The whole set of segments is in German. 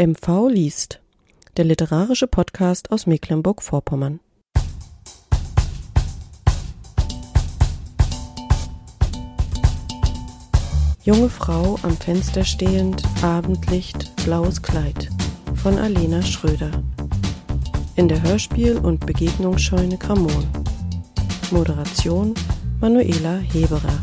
MV liest, der literarische Podcast aus Mecklenburg-Vorpommern. Junge Frau am Fenster stehend, Abendlicht, blaues Kleid von Alena Schröder. In der Hörspiel- und Begegnungsscheune Gramon. Moderation Manuela Heberer.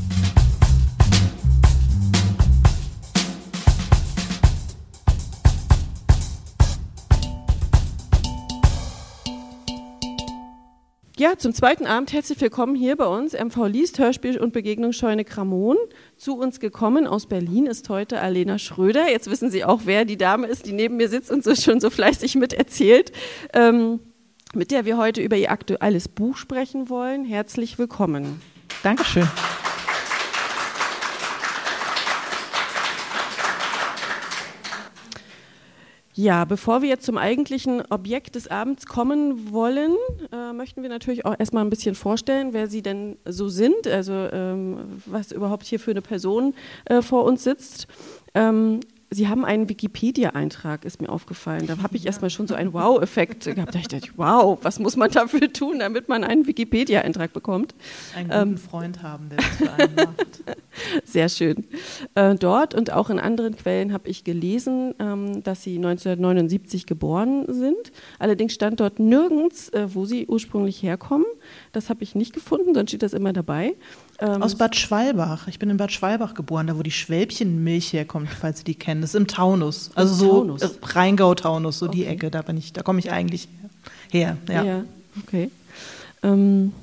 Ja, zum zweiten Abend herzlich willkommen hier bei uns, MV Liest, Hörspiel und Begegnungsscheune Kramon. Zu uns gekommen aus Berlin ist heute Alena Schröder. Jetzt wissen Sie auch, wer die Dame ist, die neben mir sitzt und so schon so fleißig miterzählt, ähm, mit der wir heute über ihr aktuelles Buch sprechen wollen. Herzlich willkommen. Dankeschön. Ja, bevor wir jetzt zum eigentlichen Objekt des Abends kommen wollen, äh, möchten wir natürlich auch erstmal ein bisschen vorstellen, wer Sie denn so sind, also ähm, was überhaupt hier für eine Person äh, vor uns sitzt. Ähm, Sie haben einen Wikipedia-Eintrag, ist mir aufgefallen. Da habe ich erstmal schon so einen Wow-Effekt gehabt. Da dachte ich, wow, was muss man dafür tun, damit man einen Wikipedia-Eintrag bekommt? Einen guten ähm, Freund haben, der das für einen macht. Sehr schön. Äh, dort und auch in anderen Quellen habe ich gelesen, ähm, dass Sie 1979 geboren sind. Allerdings stand dort nirgends, äh, wo Sie ursprünglich herkommen. Das habe ich nicht gefunden, sonst steht das immer dabei. Ähm, Aus Bad Schwalbach. Ich bin in Bad Schwalbach geboren, da wo die Schwälbchenmilch herkommt, falls Sie die kennen. Das ist im Taunus. Also so Taunus. Äh, Rheingau-Taunus, so okay. die Ecke, da bin ich, da komme ich eigentlich her. Ja, ja okay. Ähm,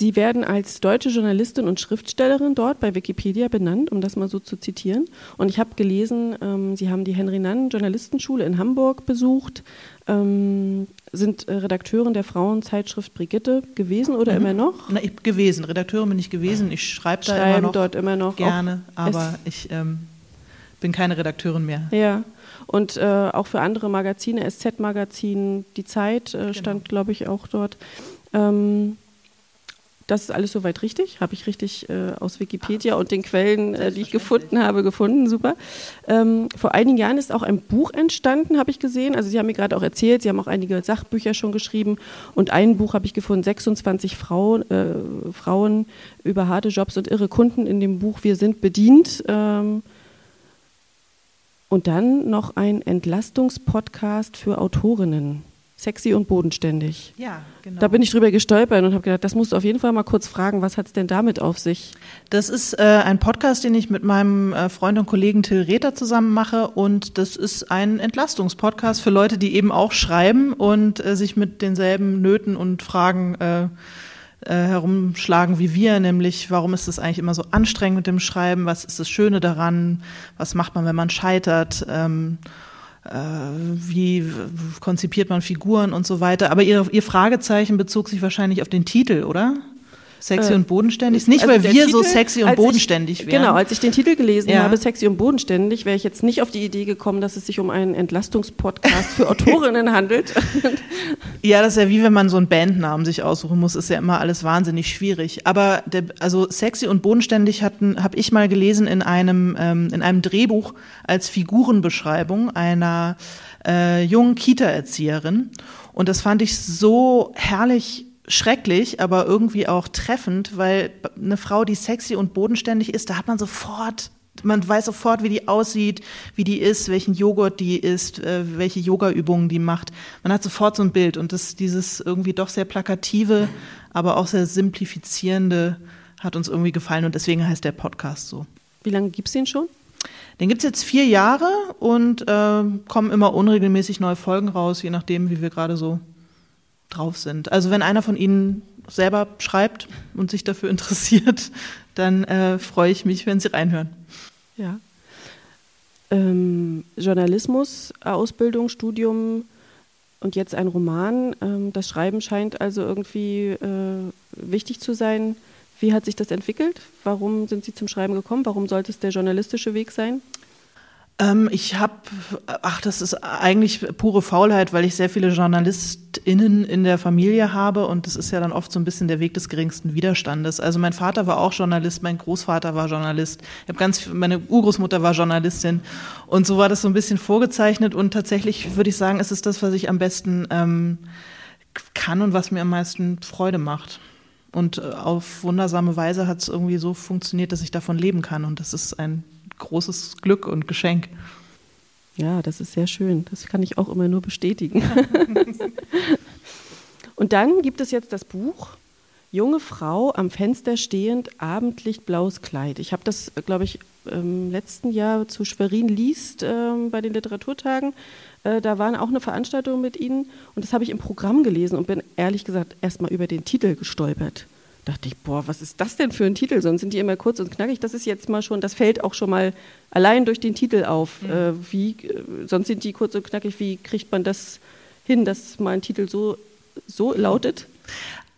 Sie werden als deutsche Journalistin und Schriftstellerin dort bei Wikipedia benannt, um das mal so zu zitieren. Und ich habe gelesen, ähm, Sie haben die Henry Nann Journalistenschule in Hamburg besucht, ähm, sind äh, Redakteurin der Frauenzeitschrift Brigitte gewesen oder mhm. immer noch? Na, ich, gewesen, Redakteurin bin ich gewesen. Ich schreibe da immer noch, dort immer noch gerne, aber ich ähm, bin keine Redakteurin mehr. Ja. Und äh, auch für andere Magazine, SZ-Magazin, Die Zeit äh, genau. stand, glaube ich, auch dort. Ähm, das ist alles soweit richtig, habe ich richtig äh, aus Wikipedia und den Quellen, äh, die ich gefunden habe, gefunden. Super. Ähm, vor einigen Jahren ist auch ein Buch entstanden, habe ich gesehen. Also Sie haben mir gerade auch erzählt, Sie haben auch einige Sachbücher schon geschrieben und ein Buch habe ich gefunden, 26 Frauen, äh, Frauen über harte Jobs und irre Kunden in dem Buch Wir sind bedient. Ähm, und dann noch ein Entlastungspodcast für Autorinnen sexy und bodenständig. Ja, genau. Da bin ich drüber gestolpert und habe gedacht, das musst du auf jeden Fall mal kurz fragen, was hat es denn damit auf sich? Das ist äh, ein Podcast, den ich mit meinem äh, Freund und Kollegen Till Rether zusammen mache und das ist ein Entlastungspodcast für Leute, die eben auch schreiben und äh, sich mit denselben Nöten und Fragen äh, äh, herumschlagen wie wir, nämlich warum ist es eigentlich immer so anstrengend mit dem Schreiben, was ist das Schöne daran, was macht man, wenn man scheitert ähm, äh, wie konzipiert man Figuren und so weiter. Aber ihr, ihr Fragezeichen bezog sich wahrscheinlich auf den Titel, oder? Sexy äh, und bodenständig. Nicht, also weil wir Titel, so sexy und bodenständig ich, wären. Genau, als ich den Titel gelesen ja. habe, sexy und bodenständig, wäre ich jetzt nicht auf die Idee gekommen, dass es sich um einen Entlastungspodcast für Autorinnen handelt. Ja, das ist ja wie wenn man so einen Bandnamen sich aussuchen muss, ist ja immer alles wahnsinnig schwierig. Aber der, also sexy und bodenständig hatten, habe ich mal gelesen in einem ähm, in einem Drehbuch als Figurenbeschreibung einer äh, jungen Kita-Erzieherin. Und das fand ich so herrlich schrecklich, aber irgendwie auch treffend, weil eine Frau, die sexy und bodenständig ist, da hat man sofort man weiß sofort, wie die aussieht, wie die ist, welchen Joghurt die isst, äh, welche Yoga-Übungen die macht. Man hat sofort so ein Bild und das, dieses irgendwie doch sehr plakative, aber auch sehr simplifizierende hat uns irgendwie gefallen und deswegen heißt der Podcast so. Wie lange gibt es den schon? Den gibt es jetzt vier Jahre und äh, kommen immer unregelmäßig neue Folgen raus, je nachdem, wie wir gerade so drauf sind. Also wenn einer von Ihnen selber schreibt und sich dafür interessiert, dann äh, freue ich mich, wenn Sie reinhören. Ja. Ähm, Journalismus, Ausbildung, Studium und jetzt ein Roman. Ähm, das Schreiben scheint also irgendwie äh, wichtig zu sein. Wie hat sich das entwickelt? Warum sind Sie zum Schreiben gekommen? Warum sollte es der journalistische Weg sein? Ähm, ich habe, ach, das ist eigentlich pure Faulheit, weil ich sehr viele JournalistInnen in der Familie habe und das ist ja dann oft so ein bisschen der Weg des geringsten Widerstandes. Also mein Vater war auch Journalist, mein Großvater war Journalist, ich habe ganz, meine Urgroßmutter war Journalistin und so war das so ein bisschen vorgezeichnet und tatsächlich würde ich sagen, es ist das, was ich am besten ähm, kann und was mir am meisten Freude macht. Und äh, auf wundersame Weise hat es irgendwie so funktioniert, dass ich davon leben kann. Und das ist ein großes Glück und Geschenk. Ja, das ist sehr schön. Das kann ich auch immer nur bestätigen. und dann gibt es jetzt das Buch Junge Frau am Fenster stehend, Abendlicht, blaues Kleid. Ich habe das, glaube ich, im letzten Jahr zu Schwerin liest äh, bei den Literaturtagen. Äh, da waren auch eine Veranstaltung mit Ihnen und das habe ich im Programm gelesen und bin ehrlich gesagt erstmal über den Titel gestolpert dachte ich, boah, was ist das denn für ein Titel? Sonst sind die immer kurz und knackig. Das ist jetzt mal schon, das fällt auch schon mal allein durch den Titel auf. Mhm. Äh, wie, äh, sonst sind die kurz und knackig. Wie kriegt man das hin, dass mal ein Titel so, so lautet?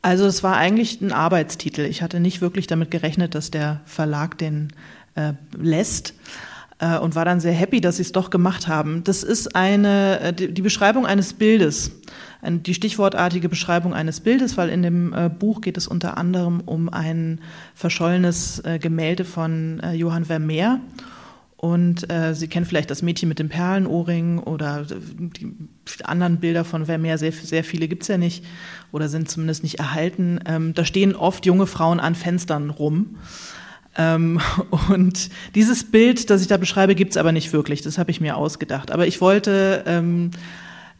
Also es war eigentlich ein Arbeitstitel. Ich hatte nicht wirklich damit gerechnet, dass der Verlag den äh, lässt äh, und war dann sehr happy, dass sie es doch gemacht haben. Das ist eine äh, die Beschreibung eines Bildes die stichwortartige Beschreibung eines Bildes, weil in dem äh, Buch geht es unter anderem um ein verschollenes äh, Gemälde von äh, Johann Vermeer. Und äh, Sie kennen vielleicht das Mädchen mit dem Perlenohrring oder die anderen Bilder von Vermeer, sehr, sehr viele gibt es ja nicht oder sind zumindest nicht erhalten. Ähm, da stehen oft junge Frauen an Fenstern rum. Ähm, und dieses Bild, das ich da beschreibe, gibt es aber nicht wirklich. Das habe ich mir ausgedacht. Aber ich wollte ähm,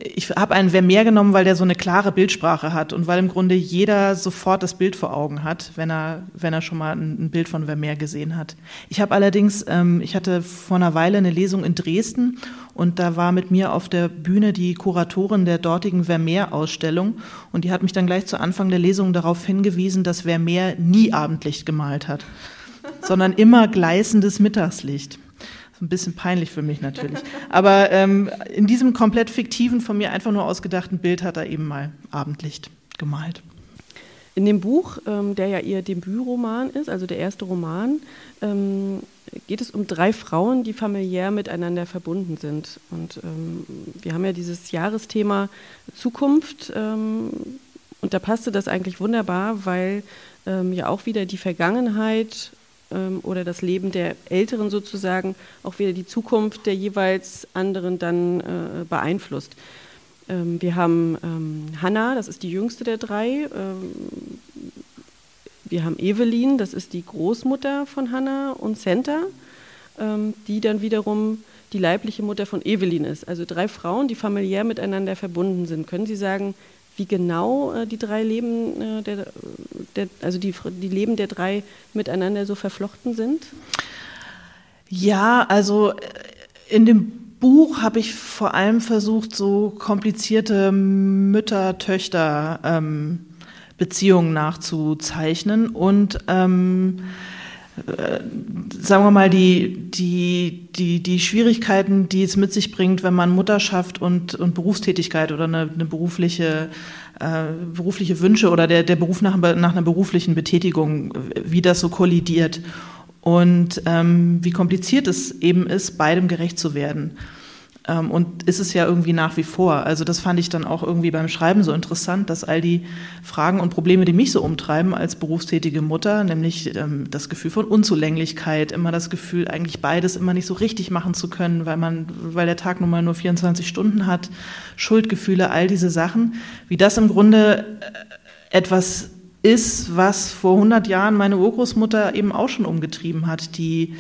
ich habe einen Vermeer genommen, weil der so eine klare Bildsprache hat und weil im Grunde jeder sofort das Bild vor Augen hat, wenn er, wenn er schon mal ein, ein Bild von Vermeer gesehen hat. Ich habe allerdings, ähm, ich hatte vor einer Weile eine Lesung in Dresden und da war mit mir auf der Bühne die Kuratorin der dortigen Vermeer-Ausstellung und die hat mich dann gleich zu Anfang der Lesung darauf hingewiesen, dass Vermeer nie Abendlicht gemalt hat, sondern immer gleißendes Mittagslicht ein bisschen peinlich für mich natürlich. Aber ähm, in diesem komplett fiktiven, von mir einfach nur ausgedachten Bild hat er eben mal Abendlicht gemalt. In dem Buch, ähm, der ja ihr Debütroman ist, also der erste Roman, ähm, geht es um drei Frauen, die familiär miteinander verbunden sind. Und ähm, wir haben ja dieses Jahresthema Zukunft. Ähm, und da passte das eigentlich wunderbar, weil ähm, ja auch wieder die Vergangenheit oder das Leben der Älteren sozusagen auch wieder die Zukunft der jeweils anderen dann äh, beeinflusst. Ähm, wir haben ähm, Hannah, das ist die jüngste der drei. Ähm, wir haben Evelyn, das ist die Großmutter von Hannah und Senta, ähm, die dann wiederum die leibliche Mutter von Evelyn ist. Also drei Frauen, die familiär miteinander verbunden sind. Können Sie sagen, wie genau äh, die drei Leben, äh, der, der, also die, die Leben der drei miteinander so verflochten sind? Ja, also äh, in dem Buch habe ich vor allem versucht, so komplizierte Mütter-Töchter-Beziehungen ähm, nachzuzeichnen und ähm, äh, sagen wir mal, die, die, die, die Schwierigkeiten, die es mit sich bringt, wenn man Mutterschaft und, und Berufstätigkeit oder eine, eine berufliche, äh, berufliche Wünsche oder der, der Beruf nach, nach einer beruflichen Betätigung, wie das so kollidiert und ähm, wie kompliziert es eben ist, beidem gerecht zu werden. Ähm, und ist es ja irgendwie nach wie vor. Also das fand ich dann auch irgendwie beim Schreiben so interessant, dass all die Fragen und Probleme, die mich so umtreiben als berufstätige Mutter, nämlich ähm, das Gefühl von Unzulänglichkeit, immer das Gefühl, eigentlich beides immer nicht so richtig machen zu können, weil man, weil der Tag nun mal nur 24 Stunden hat, Schuldgefühle, all diese Sachen, wie das im Grunde äh, etwas ist, was vor 100 Jahren meine Urgroßmutter eben auch schon umgetrieben hat, die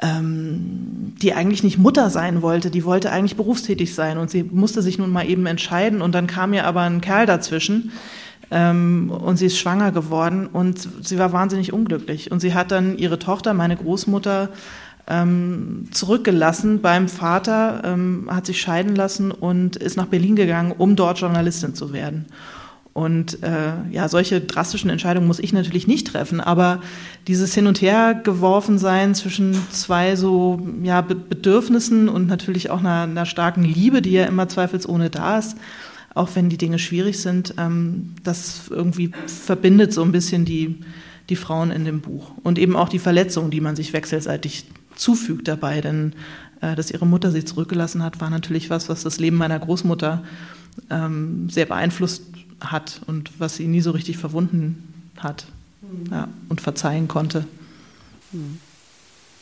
ähm, die eigentlich nicht Mutter sein wollte, die wollte eigentlich berufstätig sein und sie musste sich nun mal eben entscheiden und dann kam ihr aber ein Kerl dazwischen ähm, und sie ist schwanger geworden und sie war wahnsinnig unglücklich und sie hat dann ihre Tochter, meine Großmutter, ähm, zurückgelassen beim Vater, ähm, hat sich scheiden lassen und ist nach Berlin gegangen, um dort Journalistin zu werden. Und äh, ja, solche drastischen Entscheidungen muss ich natürlich nicht treffen, aber dieses Hin und Her geworfen sein zwischen zwei so ja, Bedürfnissen und natürlich auch einer, einer starken Liebe, die ja immer zweifelsohne da ist, auch wenn die Dinge schwierig sind, ähm, das irgendwie verbindet so ein bisschen die, die Frauen in dem Buch. Und eben auch die Verletzungen, die man sich wechselseitig zufügt dabei, denn äh, dass ihre Mutter sie zurückgelassen hat, war natürlich was, was das Leben meiner Großmutter ähm, sehr beeinflusst hat und was sie nie so richtig verwunden hat mhm. ja, und verzeihen konnte. Mhm.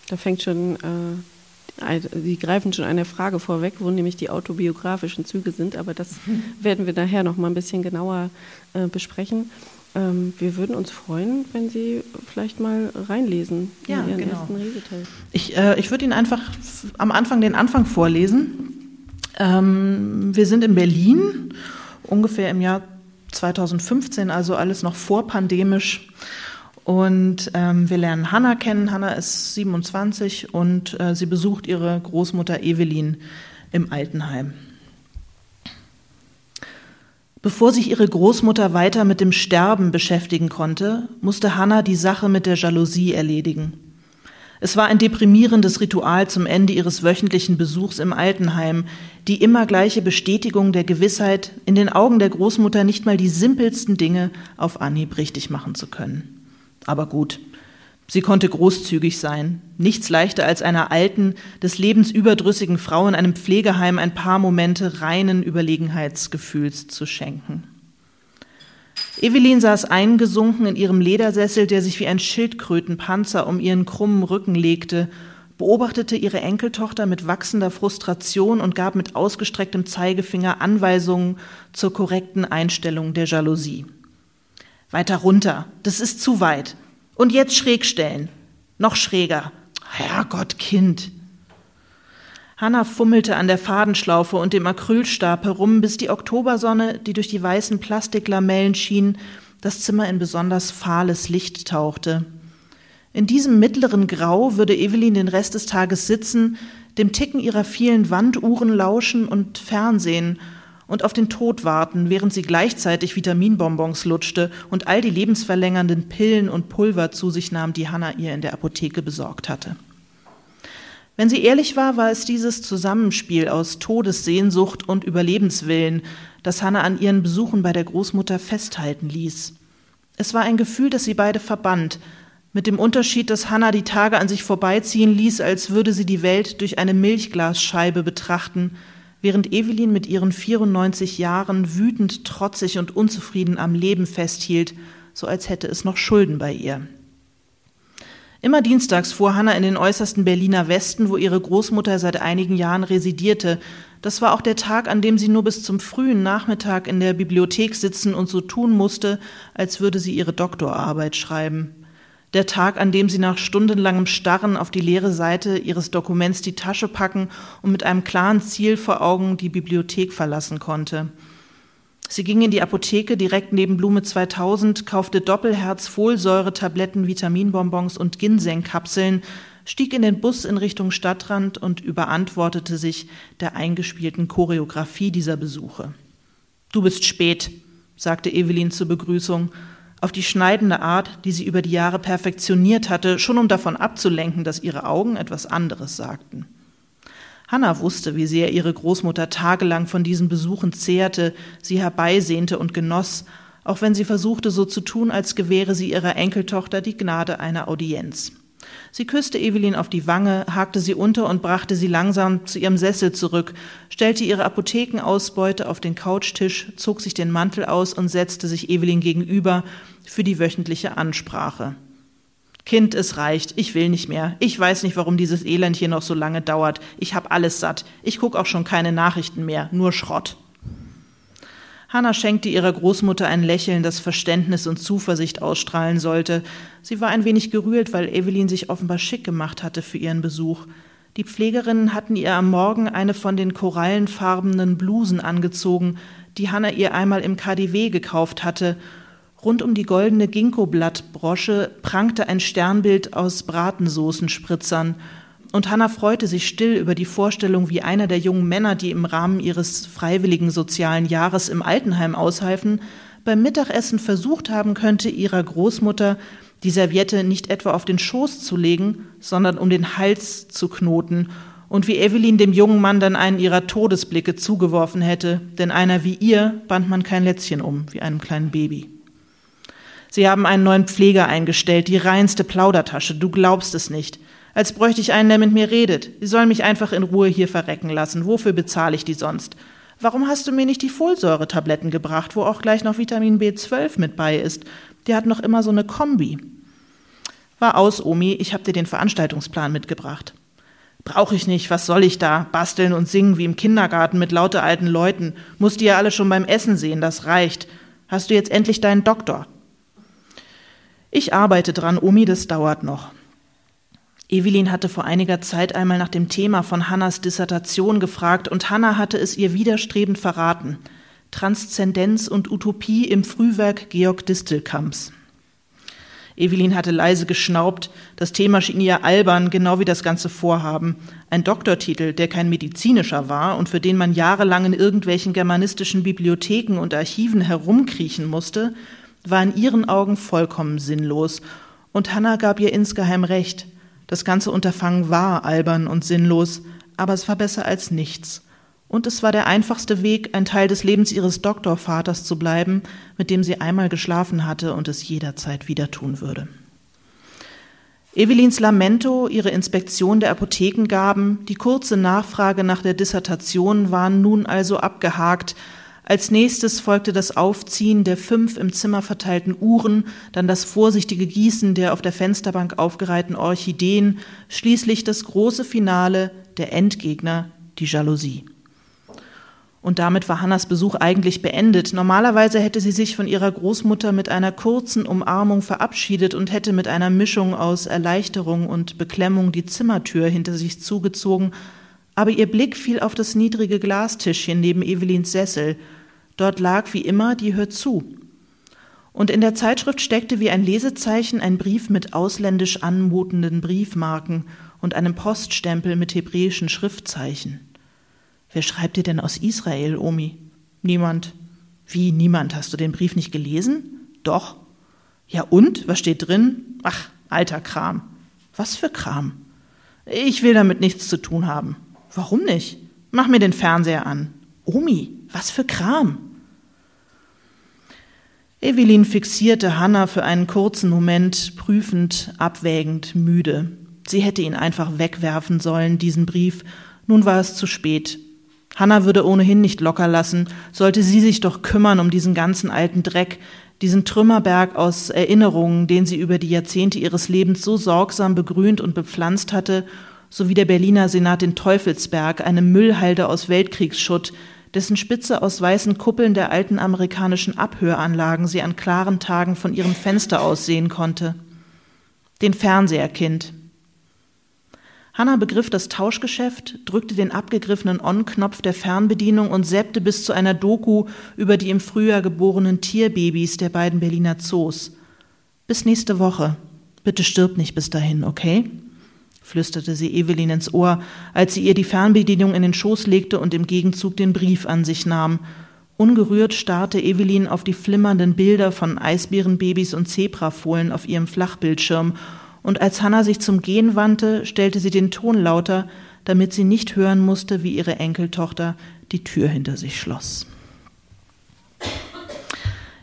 Da fängt schon, äh, Sie greifen schon eine Frage vorweg, wo nämlich die autobiografischen Züge sind, aber das werden wir nachher noch mal ein bisschen genauer äh, besprechen. Ähm, wir würden uns freuen, wenn Sie vielleicht mal reinlesen ja, in Ihren genau. ersten Reseteil. Ich, äh, ich würde Ihnen einfach am Anfang den Anfang vorlesen. Ähm, wir sind in Berlin, ungefähr im Jahr 2015, also alles noch vorpandemisch. Und ähm, wir lernen Hanna kennen. Hanna ist 27 und äh, sie besucht ihre Großmutter Evelyn im Altenheim. Bevor sich ihre Großmutter weiter mit dem Sterben beschäftigen konnte, musste Hanna die Sache mit der Jalousie erledigen. Es war ein deprimierendes Ritual zum Ende ihres wöchentlichen Besuchs im Altenheim, die immer gleiche Bestätigung der Gewissheit, in den Augen der Großmutter nicht mal die simpelsten Dinge auf Anhieb richtig machen zu können. Aber gut, sie konnte großzügig sein, nichts leichter als einer alten, des Lebens überdrüssigen Frau in einem Pflegeheim ein paar Momente reinen Überlegenheitsgefühls zu schenken. Evelyn saß eingesunken in ihrem Ledersessel, der sich wie ein Schildkrötenpanzer um ihren krummen Rücken legte, beobachtete ihre Enkeltochter mit wachsender Frustration und gab mit ausgestrecktem Zeigefinger Anweisungen zur korrekten Einstellung der Jalousie. Weiter runter. Das ist zu weit. Und jetzt schräg stellen. Noch schräger. Herrgott, Kind. Hanna fummelte an der Fadenschlaufe und dem Acrylstab herum, bis die Oktobersonne, die durch die weißen Plastiklamellen schien, das Zimmer in besonders fahles Licht tauchte. In diesem mittleren Grau würde Evelyn den Rest des Tages sitzen, dem Ticken ihrer vielen Wanduhren lauschen und Fernsehen und auf den Tod warten, während sie gleichzeitig Vitaminbonbons lutschte und all die lebensverlängernden Pillen und Pulver zu sich nahm, die Hanna ihr in der Apotheke besorgt hatte. Wenn sie ehrlich war, war es dieses Zusammenspiel aus Todessehnsucht und Überlebenswillen, das Hanna an ihren Besuchen bei der Großmutter festhalten ließ. Es war ein Gefühl, das sie beide verband, mit dem Unterschied, dass Hanna die Tage an sich vorbeiziehen ließ, als würde sie die Welt durch eine Milchglasscheibe betrachten, während Evelyn mit ihren 94 Jahren wütend, trotzig und unzufrieden am Leben festhielt, so als hätte es noch Schulden bei ihr. Immer dienstags fuhr Hanna in den äußersten Berliner Westen, wo ihre Großmutter seit einigen Jahren residierte. Das war auch der Tag, an dem sie nur bis zum frühen Nachmittag in der Bibliothek sitzen und so tun musste, als würde sie ihre Doktorarbeit schreiben der Tag, an dem sie nach stundenlangem Starren auf die leere Seite ihres Dokuments die Tasche packen und mit einem klaren Ziel vor Augen die Bibliothek verlassen konnte. Sie ging in die Apotheke direkt neben Blume 2000, kaufte Doppelherz, Folsäure, Tabletten, Vitaminbonbons und Ginseng-Kapseln, stieg in den Bus in Richtung Stadtrand und überantwortete sich der eingespielten Choreografie dieser Besuche. Du bist spät, sagte Evelyn zur Begrüßung auf die schneidende Art, die sie über die Jahre perfektioniert hatte, schon um davon abzulenken, dass ihre Augen etwas anderes sagten. Hanna wusste, wie sehr ihre Großmutter tagelang von diesen Besuchen zehrte, sie herbeisehnte und genoss, auch wenn sie versuchte, so zu tun, als gewähre sie ihrer Enkeltochter die Gnade einer Audienz. Sie küsste Evelyn auf die Wange, hakte sie unter und brachte sie langsam zu ihrem Sessel zurück, stellte ihre Apothekenausbeute auf den Couchtisch, zog sich den Mantel aus und setzte sich Evelyn gegenüber für die wöchentliche Ansprache. Kind, es reicht. Ich will nicht mehr. Ich weiß nicht, warum dieses Elend hier noch so lange dauert. Ich hab alles satt. Ich guck auch schon keine Nachrichten mehr, nur Schrott. Hanna schenkte ihrer Großmutter ein Lächeln, das Verständnis und Zuversicht ausstrahlen sollte. Sie war ein wenig gerührt, weil Evelyn sich offenbar schick gemacht hatte für ihren Besuch. Die Pflegerinnen hatten ihr am Morgen eine von den korallenfarbenen Blusen angezogen, die Hanna ihr einmal im KDW gekauft hatte. Rund um die goldene Ginkgo-Blattbrosche prangte ein Sternbild aus Bratensoßenspritzern. Und Hannah freute sich still über die Vorstellung, wie einer der jungen Männer, die im Rahmen ihres freiwilligen sozialen Jahres im Altenheim aushalfen, beim Mittagessen versucht haben könnte, ihrer Großmutter die Serviette nicht etwa auf den Schoß zu legen, sondern um den Hals zu knoten, und wie Evelyn dem jungen Mann dann einen ihrer Todesblicke zugeworfen hätte, denn einer wie ihr band man kein Lätzchen um, wie einem kleinen Baby. Sie haben einen neuen Pfleger eingestellt, die reinste Plaudertasche, du glaubst es nicht. Als bräuchte ich einen, der mit mir redet. Sie sollen mich einfach in Ruhe hier verrecken lassen. Wofür bezahle ich die sonst? Warum hast du mir nicht die Folsäure-Tabletten gebracht, wo auch gleich noch Vitamin B12 mit bei ist? Die hat noch immer so eine Kombi. War aus, Omi, ich hab dir den Veranstaltungsplan mitgebracht. Brauche ich nicht, was soll ich da? Basteln und singen wie im Kindergarten mit lauter alten Leuten. Musst ihr ja alle schon beim Essen sehen, das reicht. Hast du jetzt endlich deinen Doktor? Ich arbeite dran, Omi, das dauert noch. Evelyn hatte vor einiger Zeit einmal nach dem Thema von Hannas Dissertation gefragt und Hanna hatte es ihr widerstrebend verraten. Transzendenz und Utopie im Frühwerk Georg Distelkamps. Evelyn hatte leise geschnaubt. Das Thema schien ihr albern, genau wie das ganze Vorhaben. Ein Doktortitel, der kein medizinischer war und für den man jahrelang in irgendwelchen germanistischen Bibliotheken und Archiven herumkriechen musste, war in ihren Augen vollkommen sinnlos. Und Hannah gab ihr insgeheim recht. Das ganze Unterfangen war albern und sinnlos, aber es war besser als nichts. Und es war der einfachste Weg, ein Teil des Lebens ihres Doktorvaters zu bleiben, mit dem sie einmal geschlafen hatte und es jederzeit wieder tun würde. Evelins Lamento, ihre Inspektion der Apothekengaben, die kurze Nachfrage nach der Dissertation waren nun also abgehakt, als nächstes folgte das Aufziehen der fünf im Zimmer verteilten Uhren, dann das vorsichtige Gießen der auf der Fensterbank aufgereihten Orchideen, schließlich das große Finale, der Endgegner, die Jalousie. Und damit war Hannas Besuch eigentlich beendet. Normalerweise hätte sie sich von ihrer Großmutter mit einer kurzen Umarmung verabschiedet und hätte mit einer Mischung aus Erleichterung und Beklemmung die Zimmertür hinter sich zugezogen, aber ihr Blick fiel auf das niedrige Glastischchen neben Evelins Sessel, Dort lag wie immer die Hör zu. Und in der Zeitschrift steckte wie ein Lesezeichen ein Brief mit ausländisch anmutenden Briefmarken und einem Poststempel mit hebräischen Schriftzeichen. Wer schreibt dir denn aus Israel, Omi? Niemand. Wie niemand? Hast du den Brief nicht gelesen? Doch. Ja und? Was steht drin? Ach, alter Kram. Was für Kram? Ich will damit nichts zu tun haben. Warum nicht? Mach mir den Fernseher an. Omi, was für Kram? Evelyn fixierte Hannah für einen kurzen Moment, prüfend, abwägend, müde. Sie hätte ihn einfach wegwerfen sollen, diesen Brief. Nun war es zu spät. Hannah würde ohnehin nicht locker lassen, sollte sie sich doch kümmern um diesen ganzen alten Dreck, diesen Trümmerberg aus Erinnerungen, den sie über die Jahrzehnte ihres Lebens so sorgsam begrünt und bepflanzt hatte, so wie der Berliner Senat den Teufelsberg, eine Müllhalde aus Weltkriegsschutt, dessen Spitze aus weißen Kuppeln der alten amerikanischen Abhöranlagen sie an klaren Tagen von ihrem Fenster aus sehen konnte. Den Fernseherkind. Hanna begriff das Tauschgeschäft, drückte den abgegriffenen On-Knopf der Fernbedienung und seppte bis zu einer Doku über die im Frühjahr geborenen Tierbabys der beiden Berliner Zoos. Bis nächste Woche. Bitte stirb nicht bis dahin, okay? Flüsterte sie Evelyn ins Ohr, als sie ihr die Fernbedienung in den Schoß legte und im Gegenzug den Brief an sich nahm. Ungerührt starrte Evelyn auf die flimmernden Bilder von Eisbärenbabys und Zebrafohlen auf ihrem Flachbildschirm, und als Hannah sich zum Gehen wandte, stellte sie den Ton lauter, damit sie nicht hören musste, wie ihre Enkeltochter die Tür hinter sich schloss.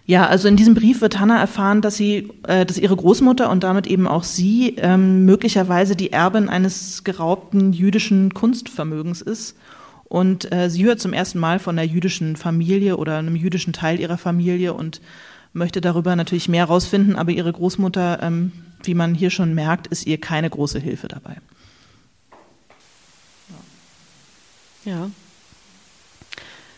Ja, also in diesem Brief wird Hannah erfahren, dass sie, äh, dass ihre Großmutter und damit eben auch sie ähm, möglicherweise die Erbin eines geraubten jüdischen Kunstvermögens ist. Und äh, sie hört zum ersten Mal von einer jüdischen Familie oder einem jüdischen Teil ihrer Familie und möchte darüber natürlich mehr herausfinden, aber ihre Großmutter, ähm, wie man hier schon merkt, ist ihr keine große Hilfe dabei. Ja,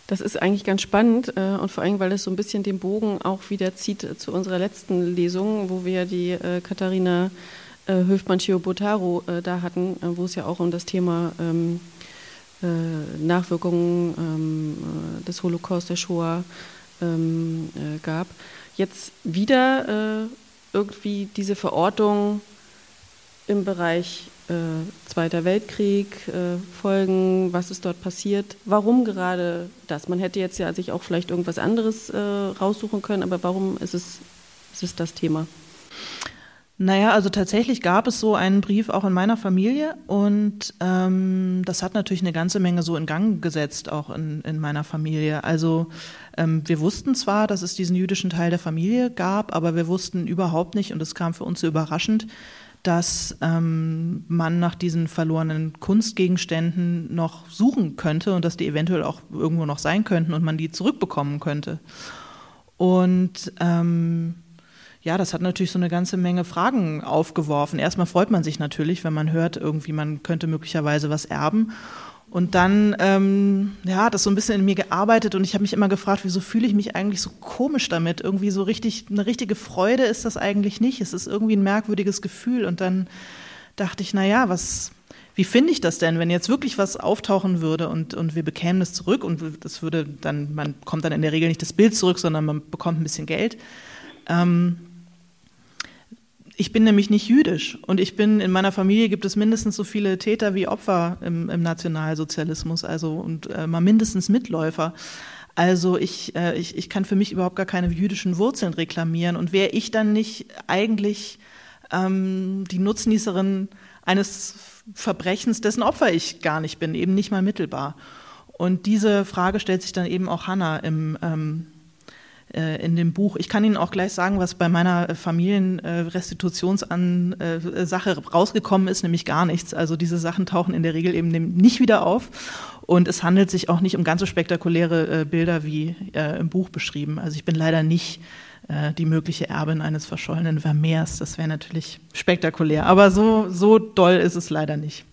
das ist eigentlich ganz spannend äh, und vor allem, weil es so ein bisschen den Bogen auch wieder zieht äh, zu unserer letzten Lesung, wo wir die äh, Katharina äh, Höfmann-Chiobotaro äh, da hatten, äh, wo es ja auch um das Thema ähm, äh, Nachwirkungen ähm, des Holocaust, der Shoah ähm, gab. Jetzt wieder irgendwie diese Verortung im Bereich äh, Zweiter Weltkrieg, äh, Folgen, was ist dort passiert, warum gerade das? Man hätte jetzt ja sich auch vielleicht irgendwas anderes äh, raussuchen können, aber warum ist es, ist es das Thema? Naja, also tatsächlich gab es so einen Brief auch in meiner Familie und ähm, das hat natürlich eine ganze Menge so in Gang gesetzt, auch in, in meiner Familie. Also ähm, wir wussten zwar, dass es diesen jüdischen Teil der Familie gab, aber wir wussten überhaupt nicht, und es kam für uns so überraschend, dass ähm, man nach diesen verlorenen Kunstgegenständen noch suchen könnte und dass die eventuell auch irgendwo noch sein könnten und man die zurückbekommen könnte. Und ähm, ja, das hat natürlich so eine ganze Menge Fragen aufgeworfen. Erstmal freut man sich natürlich, wenn man hört, irgendwie man könnte möglicherweise was erben. Und dann, ähm, ja, hat das so ein bisschen in mir gearbeitet und ich habe mich immer gefragt, wieso fühle ich mich eigentlich so komisch damit? Irgendwie so richtig, eine richtige Freude ist das eigentlich nicht. Es ist irgendwie ein merkwürdiges Gefühl. Und dann dachte ich, na ja, was, wie finde ich das denn, wenn jetzt wirklich was auftauchen würde und, und wir bekämen es zurück und das würde dann, man kommt dann in der Regel nicht das Bild zurück, sondern man bekommt ein bisschen Geld. Ähm, ich bin nämlich nicht jüdisch und ich bin in meiner Familie gibt es mindestens so viele Täter wie Opfer im, im Nationalsozialismus, also und äh, mal mindestens Mitläufer. Also ich, äh, ich, ich kann für mich überhaupt gar keine jüdischen Wurzeln reklamieren und wäre ich dann nicht eigentlich ähm, die Nutznießerin eines Verbrechens, dessen Opfer ich gar nicht bin, eben nicht mal mittelbar. Und diese Frage stellt sich dann eben auch Hannah im, ähm, äh, in dem Buch. Ich kann Ihnen auch gleich sagen, was bei meiner Familienrestitutionssache äh, rausgekommen ist, nämlich gar nichts. Also diese Sachen tauchen in der Regel eben nicht wieder auf. Und es handelt sich auch nicht um ganz so spektakuläre äh, Bilder wie im Buch beschrieben. Also ich bin leider nicht die mögliche Erbin eines verschollenen Vermeers. Das wäre natürlich spektakulär. Aber so, so doll ist es leider nicht.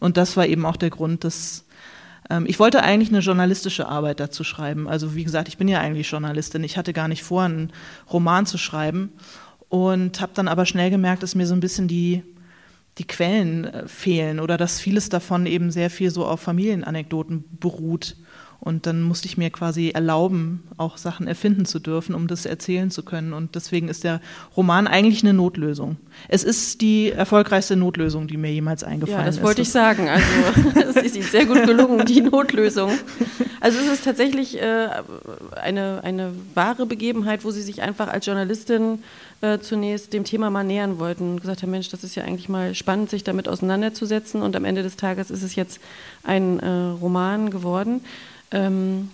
Und das war eben auch der Grund, dass ich wollte eigentlich eine journalistische Arbeit dazu schreiben. Also wie gesagt, ich bin ja eigentlich Journalistin. Ich hatte gar nicht vor, einen Roman zu schreiben und habe dann aber schnell gemerkt, dass mir so ein bisschen die, die Quellen äh, fehlen oder dass vieles davon eben sehr viel so auf Familienanekdoten beruht. Und dann musste ich mir quasi erlauben, auch Sachen erfinden zu dürfen, um das erzählen zu können. Und deswegen ist der Roman eigentlich eine Notlösung. Es ist die erfolgreichste Notlösung, die mir jemals eingefallen ist. Ja, das wollte ist. ich sagen. Also es ist Ihnen sehr gut gelungen, die Notlösung. Also es ist tatsächlich äh, eine, eine wahre Begebenheit, wo Sie sich einfach als Journalistin äh, zunächst dem Thema mal nähern wollten und gesagt haben, Mensch, das ist ja eigentlich mal spannend, sich damit auseinanderzusetzen. Und am Ende des Tages ist es jetzt ein äh, Roman geworden ähm,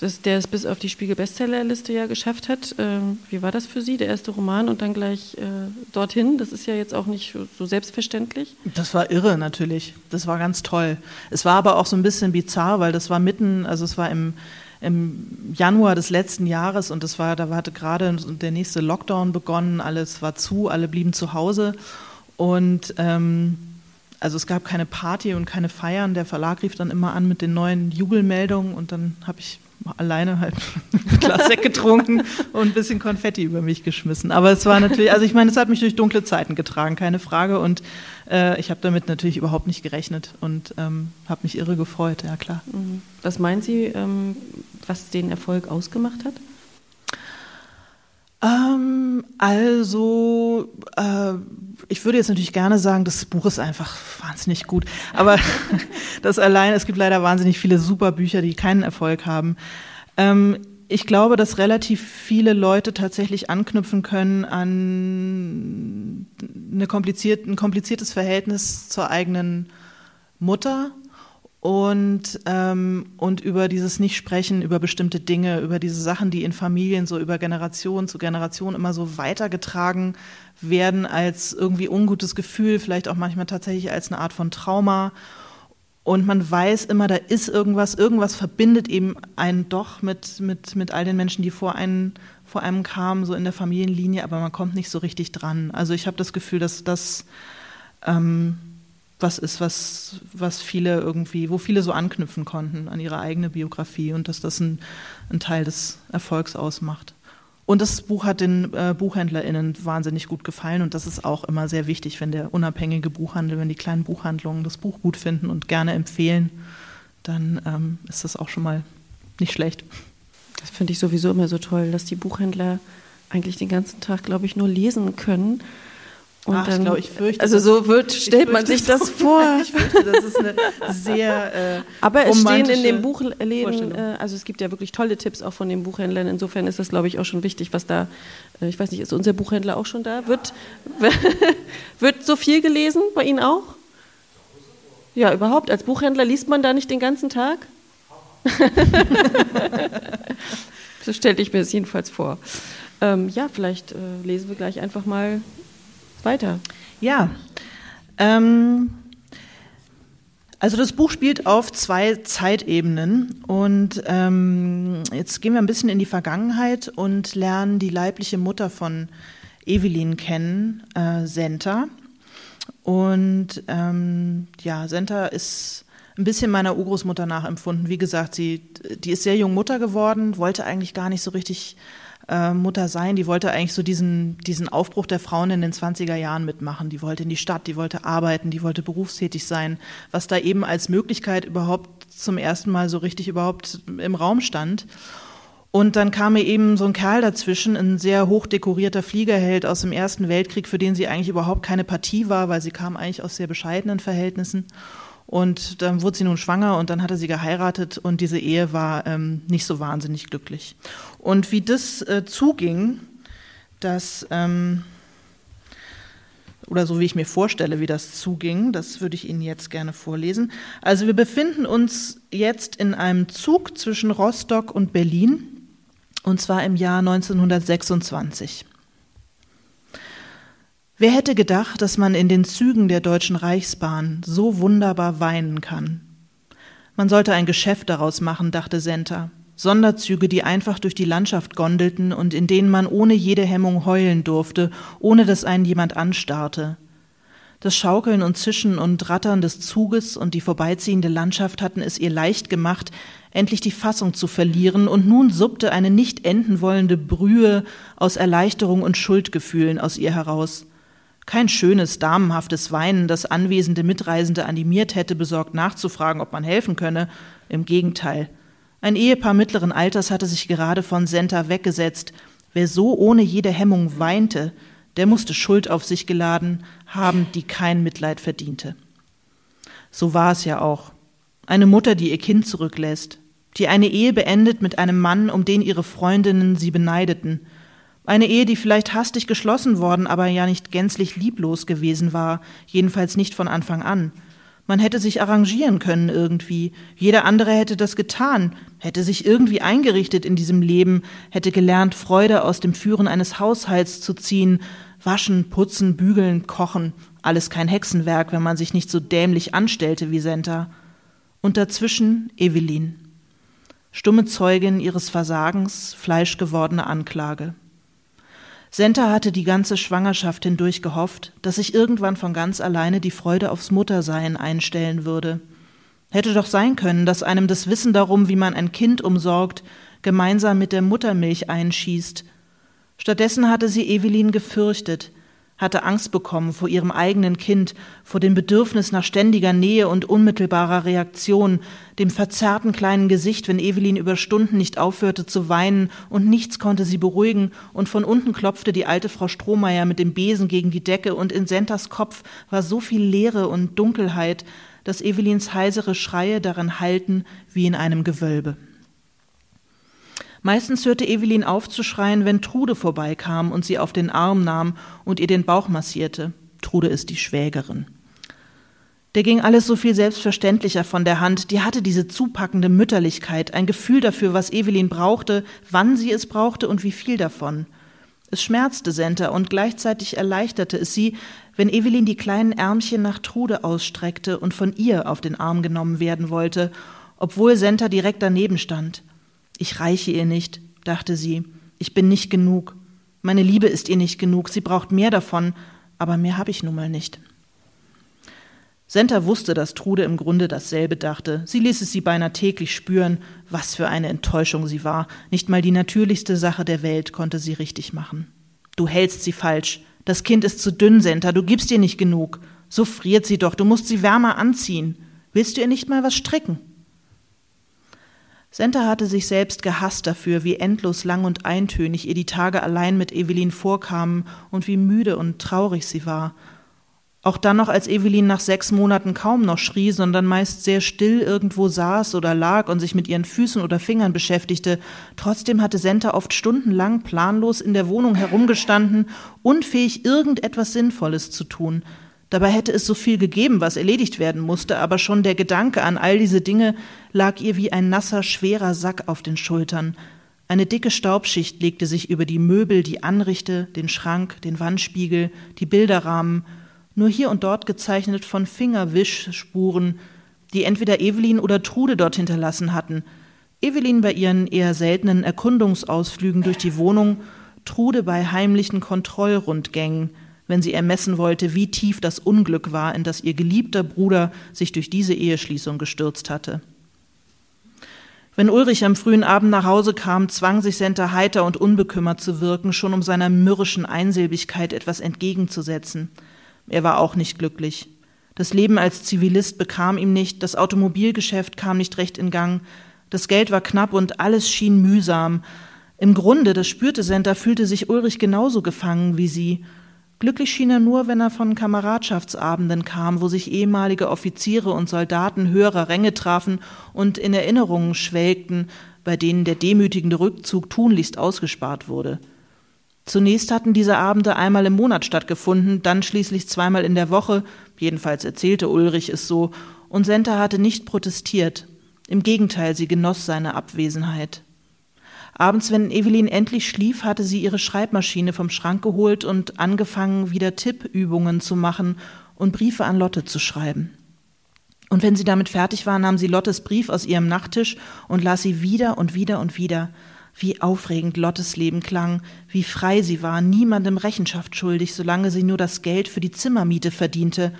das, der es bis auf die Spiegel-Bestsellerliste ja geschafft hat. Ähm, wie war das für Sie, der erste Roman und dann gleich äh, dorthin? Das ist ja jetzt auch nicht so selbstverständlich. Das war irre natürlich. Das war ganz toll. Es war aber auch so ein bisschen bizarr, weil das war mitten, also es war im, im Januar des letzten Jahres und das war, da hatte gerade der nächste Lockdown begonnen, alles war zu, alle blieben zu Hause und ähm, also es gab keine Party und keine Feiern. Der Verlag rief dann immer an mit den neuen Jubelmeldungen und dann habe ich alleine halt ein Glas Sekt getrunken und ein bisschen Konfetti über mich geschmissen. Aber es war natürlich, also ich meine, es hat mich durch dunkle Zeiten getragen, keine Frage. Und äh, ich habe damit natürlich überhaupt nicht gerechnet und ähm, habe mich irre gefreut, ja klar. Mhm. Was meinen Sie, ähm, was den Erfolg ausgemacht hat? Ähm, also, äh, ich würde jetzt natürlich gerne sagen, das Buch ist einfach wahnsinnig gut. Aber das allein, es gibt leider wahnsinnig viele super Bücher, die keinen Erfolg haben. Ähm, ich glaube, dass relativ viele Leute tatsächlich anknüpfen können an eine kompliziert, ein kompliziertes Verhältnis zur eigenen Mutter und, ähm, und über dieses Nicht-Sprechen, über bestimmte Dinge, über diese Sachen, die in Familien so über Generation zu Generation immer so weitergetragen werden als irgendwie ungutes Gefühl, vielleicht auch manchmal tatsächlich als eine Art von Trauma. Und man weiß immer, da ist irgendwas, irgendwas verbindet eben einen doch mit, mit, mit all den Menschen, die vor einem, vor einem kamen, so in der Familienlinie, aber man kommt nicht so richtig dran. Also ich habe das Gefühl, dass das ähm, was ist, was, was viele irgendwie, wo viele so anknüpfen konnten an ihre eigene Biografie und dass das ein, ein Teil des Erfolgs ausmacht. Und das Buch hat den äh, BuchhändlerInnen wahnsinnig gut gefallen und das ist auch immer sehr wichtig, wenn der unabhängige Buchhandel, wenn die kleinen Buchhandlungen das Buch gut finden und gerne empfehlen, dann ähm, ist das auch schon mal nicht schlecht. Das finde ich sowieso immer so toll, dass die Buchhändler eigentlich den ganzen Tag, glaube ich, nur lesen können und Ach, dann, ich glaube, ich fürchte. Also so wird, stellt man sich das vor. ich fürchte, das ist eine sehr. Äh, Aber es stehen in dem Buchläden, äh, also es gibt ja wirklich tolle Tipps auch von den Buchhändlern. Insofern ist das, glaube ich, auch schon wichtig, was da. Äh, ich weiß nicht, ist unser Buchhändler auch schon da? Wird, wird so viel gelesen bei Ihnen auch? Ja, überhaupt. Als Buchhändler liest man da nicht den ganzen Tag? so stelle ich mir das jedenfalls vor. Ähm, ja, vielleicht äh, lesen wir gleich einfach mal weiter. Ja. Ähm, also das Buch spielt auf zwei Zeitebenen und ähm, jetzt gehen wir ein bisschen in die Vergangenheit und lernen die leibliche Mutter von Evelyn kennen, äh, Senta. Und ähm, ja, Senta ist ein bisschen meiner Urgroßmutter nachempfunden. Wie gesagt, sie, die ist sehr jung Mutter geworden, wollte eigentlich gar nicht so richtig äh, Mutter sein. Die wollte eigentlich so diesen, diesen Aufbruch der Frauen in den 20er Jahren mitmachen. Die wollte in die Stadt, die wollte arbeiten, die wollte berufstätig sein, was da eben als Möglichkeit überhaupt zum ersten Mal so richtig überhaupt im Raum stand. Und dann kam mir eben so ein Kerl dazwischen, ein sehr hochdekorierter Fliegerheld aus dem Ersten Weltkrieg, für den sie eigentlich überhaupt keine Partie war, weil sie kam eigentlich aus sehr bescheidenen Verhältnissen. Und dann wurde sie nun schwanger und dann hatte sie geheiratet und diese Ehe war ähm, nicht so wahnsinnig glücklich. Und wie das äh, zuging, das, ähm, oder so wie ich mir vorstelle, wie das zuging, das würde ich Ihnen jetzt gerne vorlesen. Also wir befinden uns jetzt in einem Zug zwischen Rostock und Berlin, und zwar im Jahr 1926. Wer hätte gedacht, dass man in den Zügen der Deutschen Reichsbahn so wunderbar weinen kann? Man sollte ein Geschäft daraus machen, dachte Senta. Sonderzüge, die einfach durch die Landschaft gondelten und in denen man ohne jede Hemmung heulen durfte, ohne dass einen jemand anstarrte. Das Schaukeln und Zischen und Rattern des Zuges und die vorbeiziehende Landschaft hatten es ihr leicht gemacht, endlich die Fassung zu verlieren, und nun suppte eine nicht enden wollende Brühe aus Erleichterung und Schuldgefühlen aus ihr heraus. Kein schönes, damenhaftes Weinen, das anwesende Mitreisende animiert hätte, besorgt nachzufragen, ob man helfen könne. Im Gegenteil. Ein Ehepaar mittleren Alters hatte sich gerade von Senta weggesetzt. Wer so ohne jede Hemmung weinte, der musste Schuld auf sich geladen haben, die kein Mitleid verdiente. So war es ja auch. Eine Mutter, die ihr Kind zurücklässt, die eine Ehe beendet mit einem Mann, um den ihre Freundinnen sie beneideten, eine Ehe, die vielleicht hastig geschlossen worden, aber ja nicht gänzlich lieblos gewesen war, jedenfalls nicht von Anfang an. Man hätte sich arrangieren können irgendwie. Jeder andere hätte das getan, hätte sich irgendwie eingerichtet in diesem Leben, hätte gelernt, Freude aus dem Führen eines Haushalts zu ziehen, waschen, putzen, bügeln, kochen. Alles kein Hexenwerk, wenn man sich nicht so dämlich anstellte wie Senta. Und dazwischen Evelyn. Stumme Zeugin ihres Versagens, fleischgewordene Anklage. Senta hatte die ganze Schwangerschaft hindurch gehofft, dass sich irgendwann von ganz alleine die Freude aufs Muttersein einstellen würde. Hätte doch sein können, dass einem das Wissen darum, wie man ein Kind umsorgt, gemeinsam mit der Muttermilch einschießt. Stattdessen hatte sie Evelyn gefürchtet, hatte Angst bekommen vor ihrem eigenen Kind, vor dem Bedürfnis nach ständiger Nähe und unmittelbarer Reaktion, dem verzerrten kleinen Gesicht, wenn Evelyn über Stunden nicht aufhörte zu weinen und nichts konnte sie beruhigen, und von unten klopfte die alte Frau Strohmeier mit dem Besen gegen die Decke, und in Sentas Kopf war so viel Leere und Dunkelheit, dass Evelyns heisere Schreie darin hallten wie in einem Gewölbe. Meistens hörte Evelyn auf zu schreien, wenn Trude vorbeikam und sie auf den Arm nahm und ihr den Bauch massierte. Trude ist die Schwägerin. Der ging alles so viel selbstverständlicher von der Hand, die hatte diese zupackende Mütterlichkeit, ein Gefühl dafür, was Evelyn brauchte, wann sie es brauchte und wie viel davon. Es schmerzte Senta und gleichzeitig erleichterte es sie, wenn Evelyn die kleinen Ärmchen nach Trude ausstreckte und von ihr auf den Arm genommen werden wollte, obwohl Senta direkt daneben stand. Ich reiche ihr nicht, dachte sie. Ich bin nicht genug. Meine Liebe ist ihr nicht genug. Sie braucht mehr davon, aber mehr habe ich nun mal nicht. Senta wusste, dass Trude im Grunde dasselbe dachte. Sie ließ es sie beinahe täglich spüren, was für eine Enttäuschung sie war. Nicht mal die natürlichste Sache der Welt konnte sie richtig machen. Du hältst sie falsch. Das Kind ist zu dünn, Senta. Du gibst ihr nicht genug. So friert sie doch. Du musst sie wärmer anziehen. Willst du ihr nicht mal was stricken? Senta hatte sich selbst gehasst dafür, wie endlos lang und eintönig ihr die Tage allein mit Evelyn vorkamen und wie müde und traurig sie war. Auch dann noch, als Evelyn nach sechs Monaten kaum noch schrie, sondern meist sehr still irgendwo saß oder lag und sich mit ihren Füßen oder Fingern beschäftigte. Trotzdem hatte Senta oft stundenlang planlos in der Wohnung herumgestanden, unfähig irgendetwas Sinnvolles zu tun – Dabei hätte es so viel gegeben, was erledigt werden musste, aber schon der Gedanke an all diese Dinge lag ihr wie ein nasser, schwerer Sack auf den Schultern. Eine dicke Staubschicht legte sich über die Möbel, die Anrichte, den Schrank, den Wandspiegel, die Bilderrahmen, nur hier und dort gezeichnet von Fingerwischspuren, die entweder Evelyn oder Trude dort hinterlassen hatten. Evelyn bei ihren eher seltenen Erkundungsausflügen durch die Wohnung, Trude bei heimlichen Kontrollrundgängen, wenn sie ermessen wollte, wie tief das Unglück war, in das ihr geliebter Bruder sich durch diese Eheschließung gestürzt hatte. Wenn Ulrich am frühen Abend nach Hause kam, zwang sich Senta heiter und unbekümmert zu wirken, schon um seiner mürrischen Einsilbigkeit etwas entgegenzusetzen. Er war auch nicht glücklich. Das Leben als Zivilist bekam ihm nicht, das Automobilgeschäft kam nicht recht in Gang, das Geld war knapp und alles schien mühsam. Im Grunde, das spürte Senta, fühlte sich Ulrich genauso gefangen wie sie, Glücklich schien er nur, wenn er von Kameradschaftsabenden kam, wo sich ehemalige Offiziere und Soldaten höherer Ränge trafen und in Erinnerungen schwelgten, bei denen der demütigende Rückzug tunlichst ausgespart wurde. Zunächst hatten diese Abende einmal im Monat stattgefunden, dann schließlich zweimal in der Woche, jedenfalls erzählte Ulrich es so, und Senta hatte nicht protestiert. Im Gegenteil, sie genoss seine Abwesenheit. Abends, wenn Evelyn endlich schlief, hatte sie ihre Schreibmaschine vom Schrank geholt und angefangen, wieder Tippübungen zu machen und Briefe an Lotte zu schreiben. Und wenn sie damit fertig war, nahm sie Lottes Brief aus ihrem Nachttisch und las sie wieder und wieder und wieder. Wie aufregend Lottes Leben klang, wie frei sie war, niemandem Rechenschaft schuldig, solange sie nur das Geld für die Zimmermiete verdiente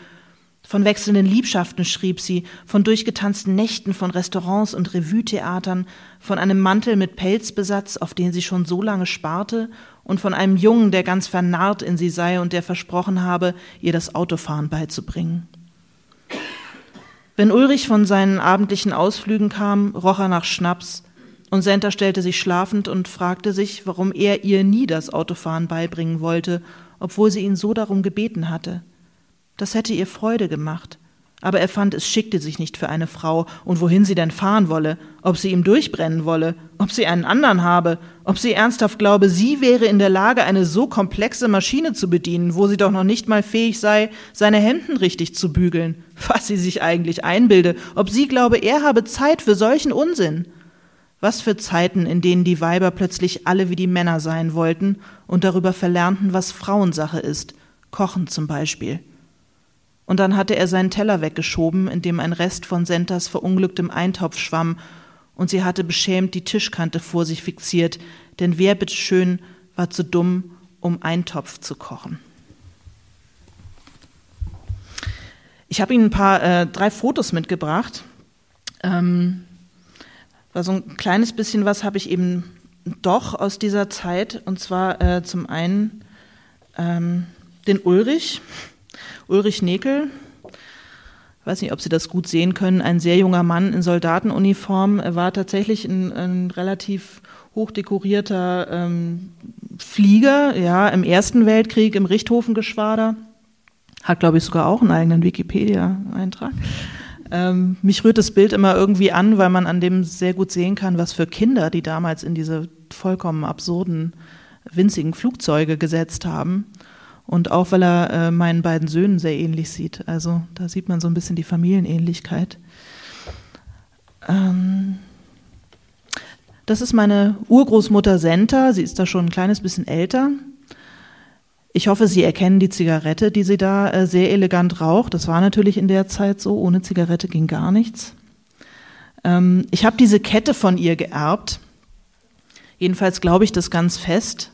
von wechselnden Liebschaften schrieb sie, von durchgetanzten Nächten, von Restaurants und Revue-Theatern, von einem Mantel mit Pelzbesatz, auf den sie schon so lange sparte, und von einem Jungen, der ganz vernarrt in sie sei und der versprochen habe, ihr das Autofahren beizubringen. Wenn Ulrich von seinen abendlichen Ausflügen kam, roch er nach Schnaps, und Senta stellte sich schlafend und fragte sich, warum er ihr nie das Autofahren beibringen wollte, obwohl sie ihn so darum gebeten hatte. Das hätte ihr Freude gemacht. Aber er fand, es schickte sich nicht für eine Frau, und wohin sie denn fahren wolle, ob sie ihm durchbrennen wolle, ob sie einen anderen habe, ob sie ernsthaft glaube, sie wäre in der Lage, eine so komplexe Maschine zu bedienen, wo sie doch noch nicht mal fähig sei, seine Hemden richtig zu bügeln. Was sie sich eigentlich einbilde, ob sie glaube, er habe Zeit für solchen Unsinn. Was für Zeiten, in denen die Weiber plötzlich alle wie die Männer sein wollten und darüber verlernten, was Frauensache ist, kochen zum Beispiel. Und dann hatte er seinen Teller weggeschoben, in dem ein Rest von Sentas verunglücktem Eintopf schwamm, und sie hatte beschämt die Tischkante vor sich fixiert, denn wer bitteschön war zu dumm, um Eintopf zu kochen. Ich habe Ihnen ein paar, äh, drei Fotos mitgebracht. Ähm, war so ein kleines bisschen was habe ich eben doch aus dieser Zeit, und zwar äh, zum einen ähm, den Ulrich, Ulrich Nekel, weiß nicht, ob Sie das gut sehen können, ein sehr junger Mann in Soldatenuniform. Er war tatsächlich ein, ein relativ hochdekorierter ähm, Flieger, ja, im Ersten Weltkrieg im Richthofengeschwader. Hat, glaube ich, sogar auch einen eigenen Wikipedia-Eintrag. Ähm, mich rührt das Bild immer irgendwie an, weil man an dem sehr gut sehen kann, was für Kinder die damals in diese vollkommen absurden, winzigen Flugzeuge gesetzt haben. Und auch weil er äh, meinen beiden Söhnen sehr ähnlich sieht. Also da sieht man so ein bisschen die Familienähnlichkeit. Ähm das ist meine Urgroßmutter Senta. Sie ist da schon ein kleines bisschen älter. Ich hoffe, Sie erkennen die Zigarette, die sie da äh, sehr elegant raucht. Das war natürlich in der Zeit so. Ohne Zigarette ging gar nichts. Ähm ich habe diese Kette von ihr geerbt. Jedenfalls glaube ich das ganz fest.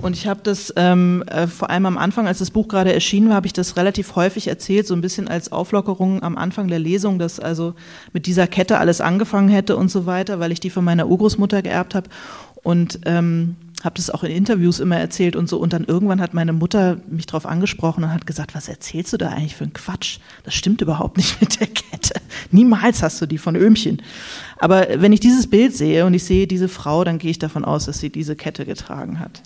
Und ich habe das ähm, äh, vor allem am Anfang, als das Buch gerade erschienen war, habe ich das relativ häufig erzählt, so ein bisschen als Auflockerung am Anfang der Lesung, dass also mit dieser Kette alles angefangen hätte und so weiter, weil ich die von meiner Urgroßmutter geerbt habe. Und ähm, habe das auch in Interviews immer erzählt und so. Und dann irgendwann hat meine Mutter mich darauf angesprochen und hat gesagt, was erzählst du da eigentlich für einen Quatsch? Das stimmt überhaupt nicht mit der Kette. Niemals hast du die von Öhmchen. Aber wenn ich dieses Bild sehe und ich sehe diese Frau, dann gehe ich davon aus, dass sie diese Kette getragen hat.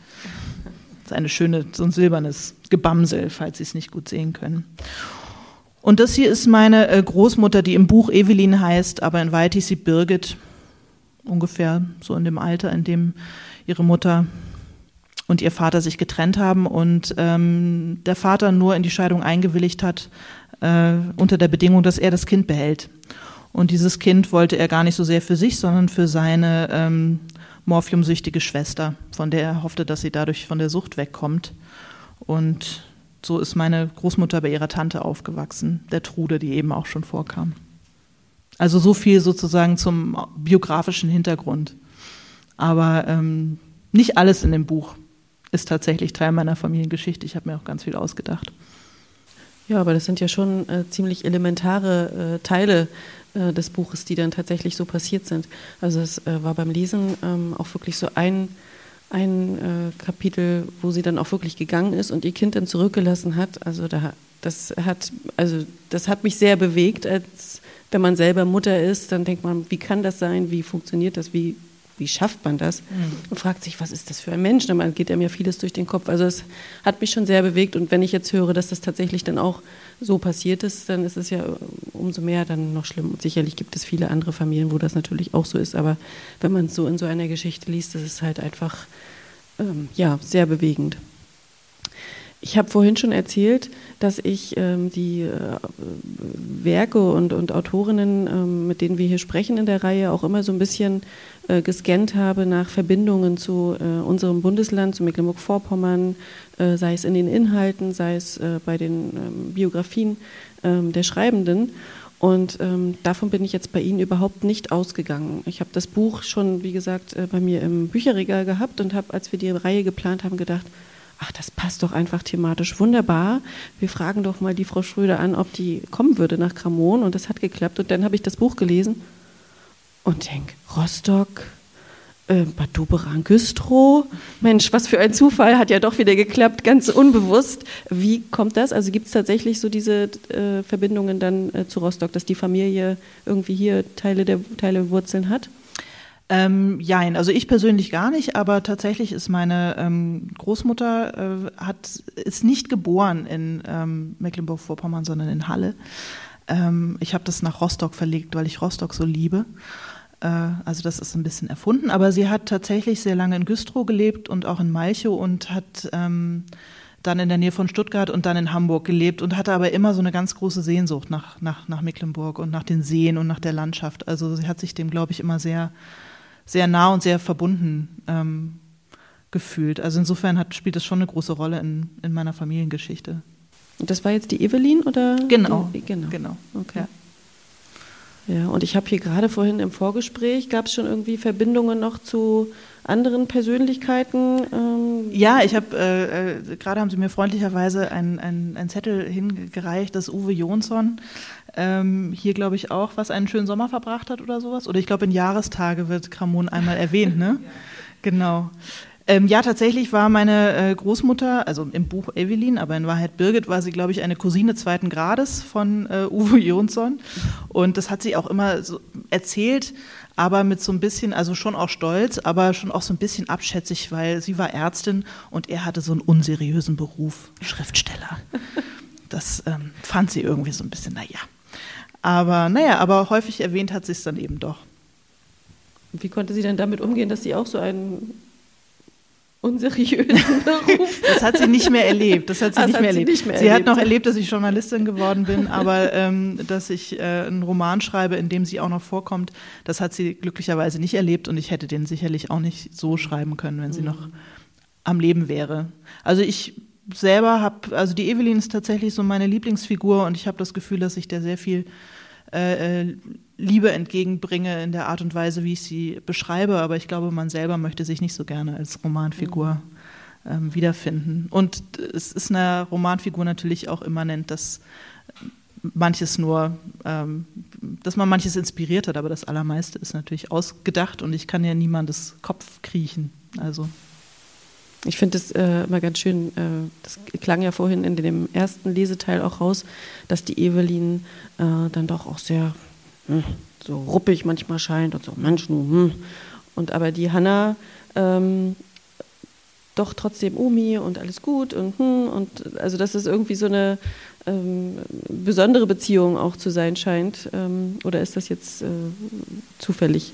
Das ist eine schöne, so ein silbernes Gebamsel, falls Sie es nicht gut sehen können. Und das hier ist meine äh, Großmutter, die im Buch Evelyn heißt, aber in Wahrheit hieß sie Birgit, ungefähr so in dem Alter, in dem ihre Mutter und ihr Vater sich getrennt haben und ähm, der Vater nur in die Scheidung eingewilligt hat, äh, unter der Bedingung, dass er das Kind behält. Und dieses Kind wollte er gar nicht so sehr für sich, sondern für seine ähm, morphiumsüchtige Schwester, von der er hoffte, dass sie dadurch von der Sucht wegkommt. Und so ist meine Großmutter bei ihrer Tante aufgewachsen, der Trude, die eben auch schon vorkam. Also so viel sozusagen zum biografischen Hintergrund. Aber ähm, nicht alles in dem Buch ist tatsächlich Teil meiner Familiengeschichte. Ich habe mir auch ganz viel ausgedacht. Ja, aber das sind ja schon äh, ziemlich elementare äh, Teile äh, des Buches, die dann tatsächlich so passiert sind. Also es äh, war beim Lesen ähm, auch wirklich so ein, ein äh, Kapitel, wo sie dann auch wirklich gegangen ist und ihr Kind dann zurückgelassen hat. Also da, das hat, also das hat mich sehr bewegt, als wenn man selber Mutter ist, dann denkt man, wie kann das sein, wie funktioniert das, wie wie schafft man das? Mhm. Und fragt sich, was ist das für ein Mensch? Dann geht einem ja vieles durch den Kopf. Also es hat mich schon sehr bewegt und wenn ich jetzt höre, dass das tatsächlich dann auch so passiert ist, dann ist es ja umso mehr dann noch schlimm. Und sicherlich gibt es viele andere Familien, wo das natürlich auch so ist, aber wenn man es so in so einer Geschichte liest, das ist halt einfach ähm, ja, sehr bewegend. Ich habe vorhin schon erzählt, dass ich ähm, die äh, Werke und, und Autorinnen, ähm, mit denen wir hier sprechen in der Reihe, auch immer so ein bisschen äh, gescannt habe nach Verbindungen zu äh, unserem Bundesland, zu Mecklenburg-Vorpommern, äh, sei es in den Inhalten, sei es äh, bei den ähm, Biografien ähm, der Schreibenden. Und ähm, davon bin ich jetzt bei Ihnen überhaupt nicht ausgegangen. Ich habe das Buch schon, wie gesagt, äh, bei mir im Bücherregal gehabt und habe, als wir die Reihe geplant haben, gedacht, ach, das passt doch einfach thematisch wunderbar. Wir fragen doch mal die Frau Schröder an, ob die kommen würde nach Kramon. Und das hat geklappt. Und dann habe ich das Buch gelesen und denke, Rostock, äh, Bad Doberan, Güstrow. Mensch, was für ein Zufall, hat ja doch wieder geklappt, ganz unbewusst. Wie kommt das? Also gibt es tatsächlich so diese äh, Verbindungen dann äh, zu Rostock, dass die Familie irgendwie hier Teile der Teile Wurzeln hat? Ähm, jein, also ich persönlich gar nicht, aber tatsächlich ist meine ähm, Großmutter äh, hat, ist nicht geboren in ähm, Mecklenburg-Vorpommern, sondern in Halle. Ähm, ich habe das nach Rostock verlegt, weil ich Rostock so liebe. Äh, also das ist ein bisschen erfunden, aber sie hat tatsächlich sehr lange in Güstrow gelebt und auch in Malchow und hat ähm, dann in der Nähe von Stuttgart und dann in Hamburg gelebt und hatte aber immer so eine ganz große Sehnsucht nach, nach, nach Mecklenburg und nach den Seen und nach der Landschaft. Also sie hat sich dem, glaube ich, immer sehr sehr nah und sehr verbunden ähm, gefühlt. Also insofern hat, spielt das schon eine große Rolle in, in meiner Familiengeschichte. Und das war jetzt die Evelyn oder? Genau. Die, genau. genau. Okay. Ja. Ja, und ich habe hier gerade vorhin im Vorgespräch, gab es schon irgendwie Verbindungen noch zu anderen Persönlichkeiten? Ähm ja, ich habe, äh, äh, gerade haben Sie mir freundlicherweise einen ein Zettel hingereicht, dass Uwe Jonsson ähm, hier, glaube ich, auch was einen schönen Sommer verbracht hat oder sowas. Oder ich glaube, in Jahrestage wird Kramon einmal erwähnt, ne? ja. Genau. Ähm, ja, tatsächlich war meine äh, Großmutter, also im Buch Evelyn, aber in Wahrheit Birgit, war sie, glaube ich, eine Cousine zweiten Grades von äh, Uwe Jonsson. Und das hat sie auch immer so erzählt, aber mit so ein bisschen, also schon auch stolz, aber schon auch so ein bisschen abschätzig, weil sie war Ärztin und er hatte so einen unseriösen Beruf, Schriftsteller. Das ähm, fand sie irgendwie so ein bisschen, naja. Aber naja, aber häufig erwähnt hat sie es dann eben doch. Wie konnte sie denn damit umgehen, dass sie auch so einen unseriösen Beruf. Das hat sie nicht mehr erlebt. Das hat sie, nicht, hat mehr sie nicht, mehr erlebt. Sie hat noch erlebt, dass ich Journalistin geworden bin, aber ähm, dass ich äh, einen Roman schreibe, in dem sie auch noch vorkommt, das hat sie glücklicherweise nicht erlebt und ich hätte den sicherlich auch nicht so schreiben können, wenn sie mhm. noch am Leben wäre. Also ich selber habe, also die Evelyn ist tatsächlich so meine Lieblingsfigur und ich habe das Gefühl, dass ich der sehr viel äh, äh, Liebe entgegenbringe in der Art und Weise, wie ich sie beschreibe. Aber ich glaube, man selber möchte sich nicht so gerne als Romanfigur ähm, wiederfinden. Und es ist einer Romanfigur natürlich auch immanent, dass manches nur, ähm, dass man manches inspiriert hat, aber das Allermeiste ist natürlich ausgedacht und ich kann ja niemandes Kopf kriechen. Also. Ich finde es äh, immer ganz schön, äh, das klang ja vorhin in dem ersten Leseteil auch raus, dass die Evelyn äh, dann doch auch sehr hm, so ruppig manchmal scheint und so, Mensch, hm. Und aber die Hanna ähm, doch trotzdem Omi und alles gut und hm, und also dass es irgendwie so eine ähm, besondere Beziehung auch zu sein scheint. Ähm, oder ist das jetzt äh, zufällig?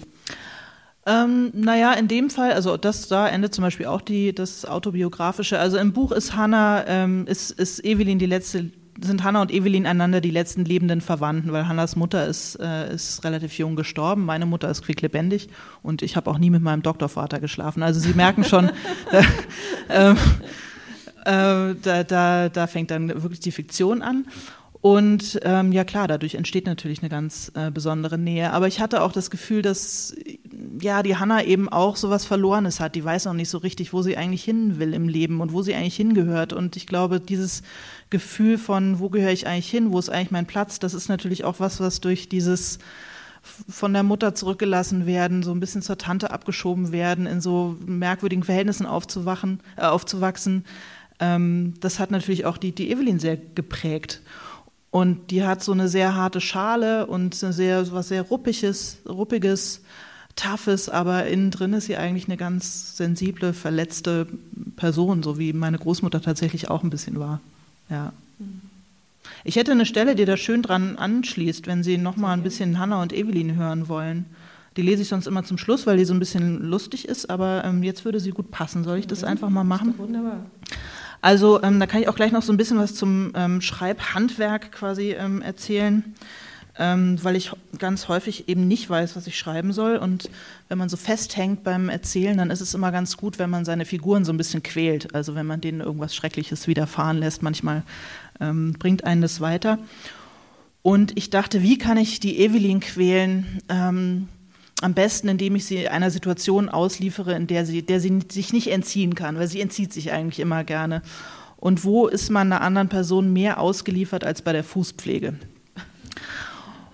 Ähm, naja, in dem Fall, also das da endet zum Beispiel auch die, das autobiografische. Also im Buch ist Hannah, ähm, ist, ist Evelyn die letzte sind Hannah und Evelyn einander die letzten lebenden Verwandten, weil Hannas Mutter ist, äh, ist relativ jung gestorben, meine Mutter ist quicklebendig und ich habe auch nie mit meinem Doktorvater geschlafen. Also Sie merken schon, äh, äh, da, da, da fängt dann wirklich die Fiktion an. Und ähm, ja klar, dadurch entsteht natürlich eine ganz äh, besondere Nähe. Aber ich hatte auch das Gefühl, dass ja die Hanna eben auch sowas Verlorenes hat. Die weiß noch nicht so richtig, wo sie eigentlich hin will im Leben und wo sie eigentlich hingehört. Und ich glaube, dieses Gefühl von, wo gehöre ich eigentlich hin, wo ist eigentlich mein Platz, das ist natürlich auch was, was durch dieses von der Mutter zurückgelassen werden, so ein bisschen zur Tante abgeschoben werden, in so merkwürdigen Verhältnissen aufzuwachen, äh, aufzuwachsen. Ähm, das hat natürlich auch die, die Evelyn sehr geprägt. Und die hat so eine sehr harte Schale und sehr, was sehr ruppiges, ruppiges, toughes, aber innen drin ist sie eigentlich eine ganz sensible, verletzte Person, so wie meine Großmutter tatsächlich auch ein bisschen war. Ja. Ich hätte eine Stelle, die da schön dran anschließt, wenn Sie noch mal ein bisschen Hannah und Evelyn hören wollen. Die lese ich sonst immer zum Schluss, weil die so ein bisschen lustig ist, aber ähm, jetzt würde sie gut passen. Soll ich das einfach mal machen? Wunderbar. Also ähm, da kann ich auch gleich noch so ein bisschen was zum ähm, Schreibhandwerk quasi ähm, erzählen, ähm, weil ich ganz häufig eben nicht weiß, was ich schreiben soll. Und wenn man so festhängt beim Erzählen, dann ist es immer ganz gut, wenn man seine Figuren so ein bisschen quält. Also wenn man denen irgendwas Schreckliches widerfahren lässt, manchmal ähm, bringt einen das weiter. Und ich dachte, wie kann ich die Evelyn quälen? Am besten, indem ich sie einer Situation ausliefere, in der sie, der sie sich nicht entziehen kann, weil sie entzieht sich eigentlich immer gerne. Und wo ist man einer anderen Person mehr ausgeliefert als bei der Fußpflege?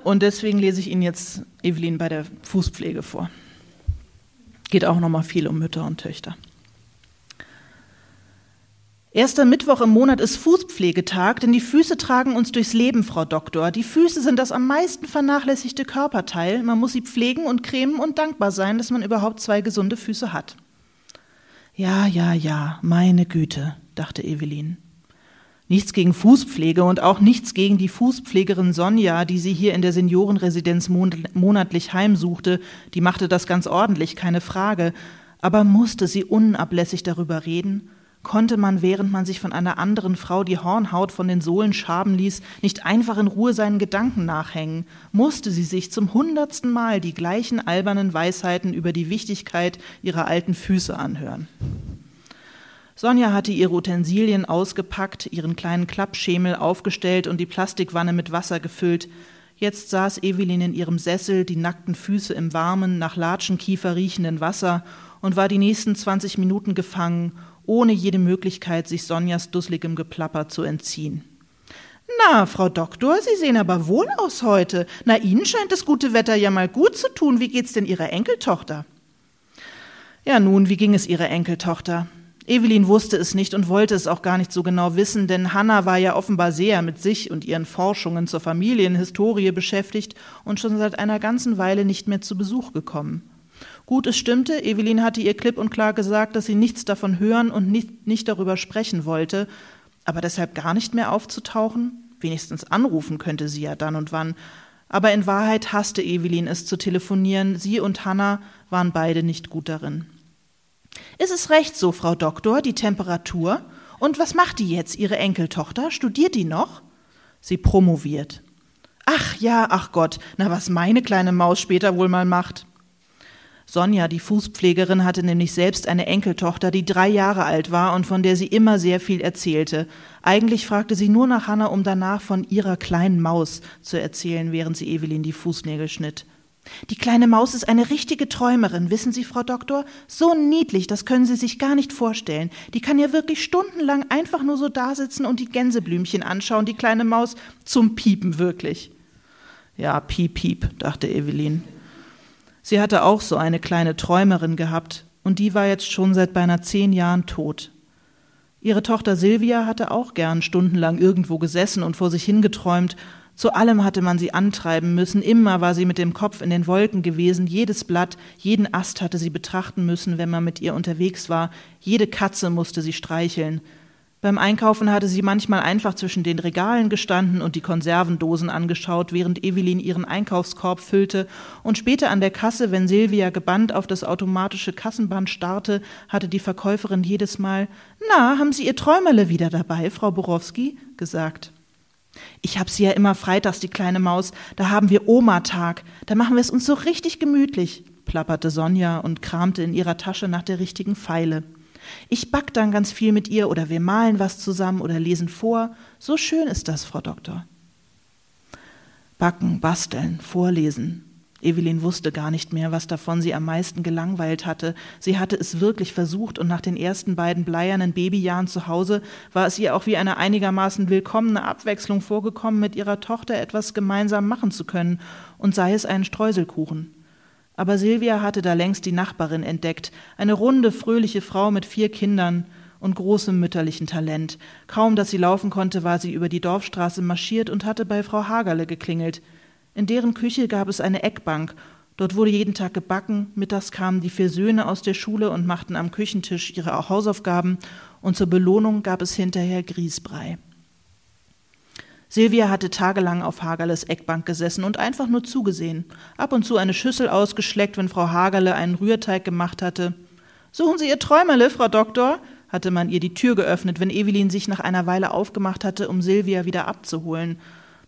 Und deswegen lese ich Ihnen jetzt Evelyn bei der Fußpflege vor. Geht auch nochmal viel um Mütter und Töchter. Erster Mittwoch im Monat ist Fußpflegetag, denn die Füße tragen uns durchs Leben, Frau Doktor. Die Füße sind das am meisten vernachlässigte Körperteil. Man muss sie pflegen und cremen und dankbar sein, dass man überhaupt zwei gesunde Füße hat. Ja, ja, ja, meine Güte, dachte Evelyn. Nichts gegen Fußpflege und auch nichts gegen die Fußpflegerin Sonja, die sie hier in der Seniorenresidenz monatlich heimsuchte. Die machte das ganz ordentlich, keine Frage. Aber musste sie unablässig darüber reden? Konnte man, während man sich von einer anderen Frau die Hornhaut von den Sohlen schaben ließ, nicht einfach in Ruhe seinen Gedanken nachhängen? Musste sie sich zum hundertsten Mal die gleichen albernen Weisheiten über die Wichtigkeit ihrer alten Füße anhören? Sonja hatte ihre Utensilien ausgepackt, ihren kleinen Klappschemel aufgestellt und die Plastikwanne mit Wasser gefüllt. Jetzt saß Evelyn in ihrem Sessel, die nackten Füße im warmen, nach Latschenkiefer riechenden Wasser und war die nächsten 20 Minuten gefangen ohne jede Möglichkeit, sich Sonjas dusseligem Geplapper zu entziehen. Na, Frau Doktor, Sie sehen aber wohl aus heute. Na, Ihnen scheint das gute Wetter ja mal gut zu tun. Wie geht's denn Ihrer Enkeltochter? Ja, nun, wie ging es Ihrer Enkeltochter? Evelyn wusste es nicht und wollte es auch gar nicht so genau wissen, denn Hannah war ja offenbar sehr mit sich und ihren Forschungen zur Familienhistorie beschäftigt und schon seit einer ganzen Weile nicht mehr zu Besuch gekommen. Gut, es stimmte, Evelyn hatte ihr klipp und klar gesagt, dass sie nichts davon hören und nicht, nicht darüber sprechen wollte, aber deshalb gar nicht mehr aufzutauchen? Wenigstens anrufen könnte sie ja dann und wann. Aber in Wahrheit hasste Evelyn es zu telefonieren, sie und Hannah waren beide nicht gut darin. Ist es recht so, Frau Doktor, die Temperatur? Und was macht die jetzt, Ihre Enkeltochter? Studiert die noch? Sie promoviert. Ach ja, ach Gott, na was meine kleine Maus später wohl mal macht. Sonja, die Fußpflegerin, hatte nämlich selbst eine Enkeltochter, die drei Jahre alt war und von der sie immer sehr viel erzählte. Eigentlich fragte sie nur nach Hanna, um danach von ihrer kleinen Maus zu erzählen, während sie Evelyn die Fußnägel schnitt. Die kleine Maus ist eine richtige Träumerin, wissen Sie, Frau Doktor? So niedlich, das können Sie sich gar nicht vorstellen. Die kann ja wirklich stundenlang einfach nur so dasitzen und die Gänseblümchen anschauen, die kleine Maus, zum Piepen wirklich. Ja, piep, piep, dachte Evelyn. Sie hatte auch so eine kleine Träumerin gehabt, und die war jetzt schon seit beinahe zehn Jahren tot. Ihre Tochter Silvia hatte auch gern stundenlang irgendwo gesessen und vor sich hingeträumt. Zu allem hatte man sie antreiben müssen, immer war sie mit dem Kopf in den Wolken gewesen, jedes Blatt, jeden Ast hatte sie betrachten müssen, wenn man mit ihr unterwegs war, jede Katze musste sie streicheln. Beim Einkaufen hatte sie manchmal einfach zwischen den Regalen gestanden und die Konservendosen angeschaut, während Evelyn ihren Einkaufskorb füllte, und später an der Kasse, wenn Silvia gebannt auf das automatische Kassenband starrte, hatte die Verkäuferin jedes Mal Na, haben Sie Ihr Träumerle wieder dabei, Frau Borowski? gesagt. Ich hab sie ja immer freitags, die kleine Maus. Da haben wir Oma-Tag. Da machen wir es uns so richtig gemütlich, plapperte Sonja und kramte in ihrer Tasche nach der richtigen Pfeile. Ich back dann ganz viel mit ihr oder wir malen was zusammen oder lesen vor. So schön ist das, Frau Doktor. Backen, basteln, vorlesen. Evelyn wusste gar nicht mehr, was davon sie am meisten gelangweilt hatte. Sie hatte es wirklich versucht und nach den ersten beiden bleiernen Babyjahren zu Hause war es ihr auch wie eine einigermaßen willkommene Abwechslung vorgekommen, mit ihrer Tochter etwas gemeinsam machen zu können und sei es einen Streuselkuchen. Aber Silvia hatte da längst die Nachbarin entdeckt, eine runde, fröhliche Frau mit vier Kindern und großem mütterlichen Talent. Kaum dass sie laufen konnte, war sie über die Dorfstraße marschiert und hatte bei Frau Hagerle geklingelt. In deren Küche gab es eine Eckbank. Dort wurde jeden Tag gebacken, mittags kamen die vier Söhne aus der Schule und machten am Küchentisch ihre Hausaufgaben, und zur Belohnung gab es hinterher Grießbrei. Silvia hatte tagelang auf Hagerles Eckbank gesessen und einfach nur zugesehen, ab und zu eine Schüssel ausgeschleckt, wenn Frau Hagerle einen Rührteig gemacht hatte. Suchen Sie Ihr Träumerle, Frau Doktor? hatte man ihr die Tür geöffnet, wenn Evelyn sich nach einer Weile aufgemacht hatte, um Silvia wieder abzuholen.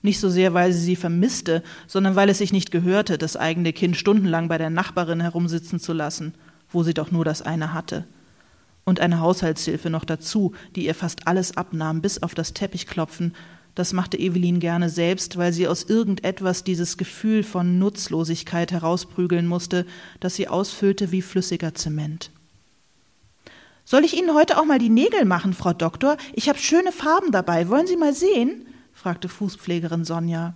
Nicht so sehr, weil sie sie vermisste, sondern weil es sich nicht gehörte, das eigene Kind stundenlang bei der Nachbarin herumsitzen zu lassen, wo sie doch nur das eine hatte. Und eine Haushaltshilfe noch dazu, die ihr fast alles abnahm, bis auf das Teppichklopfen, das machte Evelyn gerne selbst, weil sie aus irgendetwas dieses Gefühl von Nutzlosigkeit herausprügeln musste, das sie ausfüllte wie flüssiger Zement. Soll ich Ihnen heute auch mal die Nägel machen, Frau Doktor? Ich habe schöne Farben dabei. Wollen Sie mal sehen? fragte Fußpflegerin Sonja.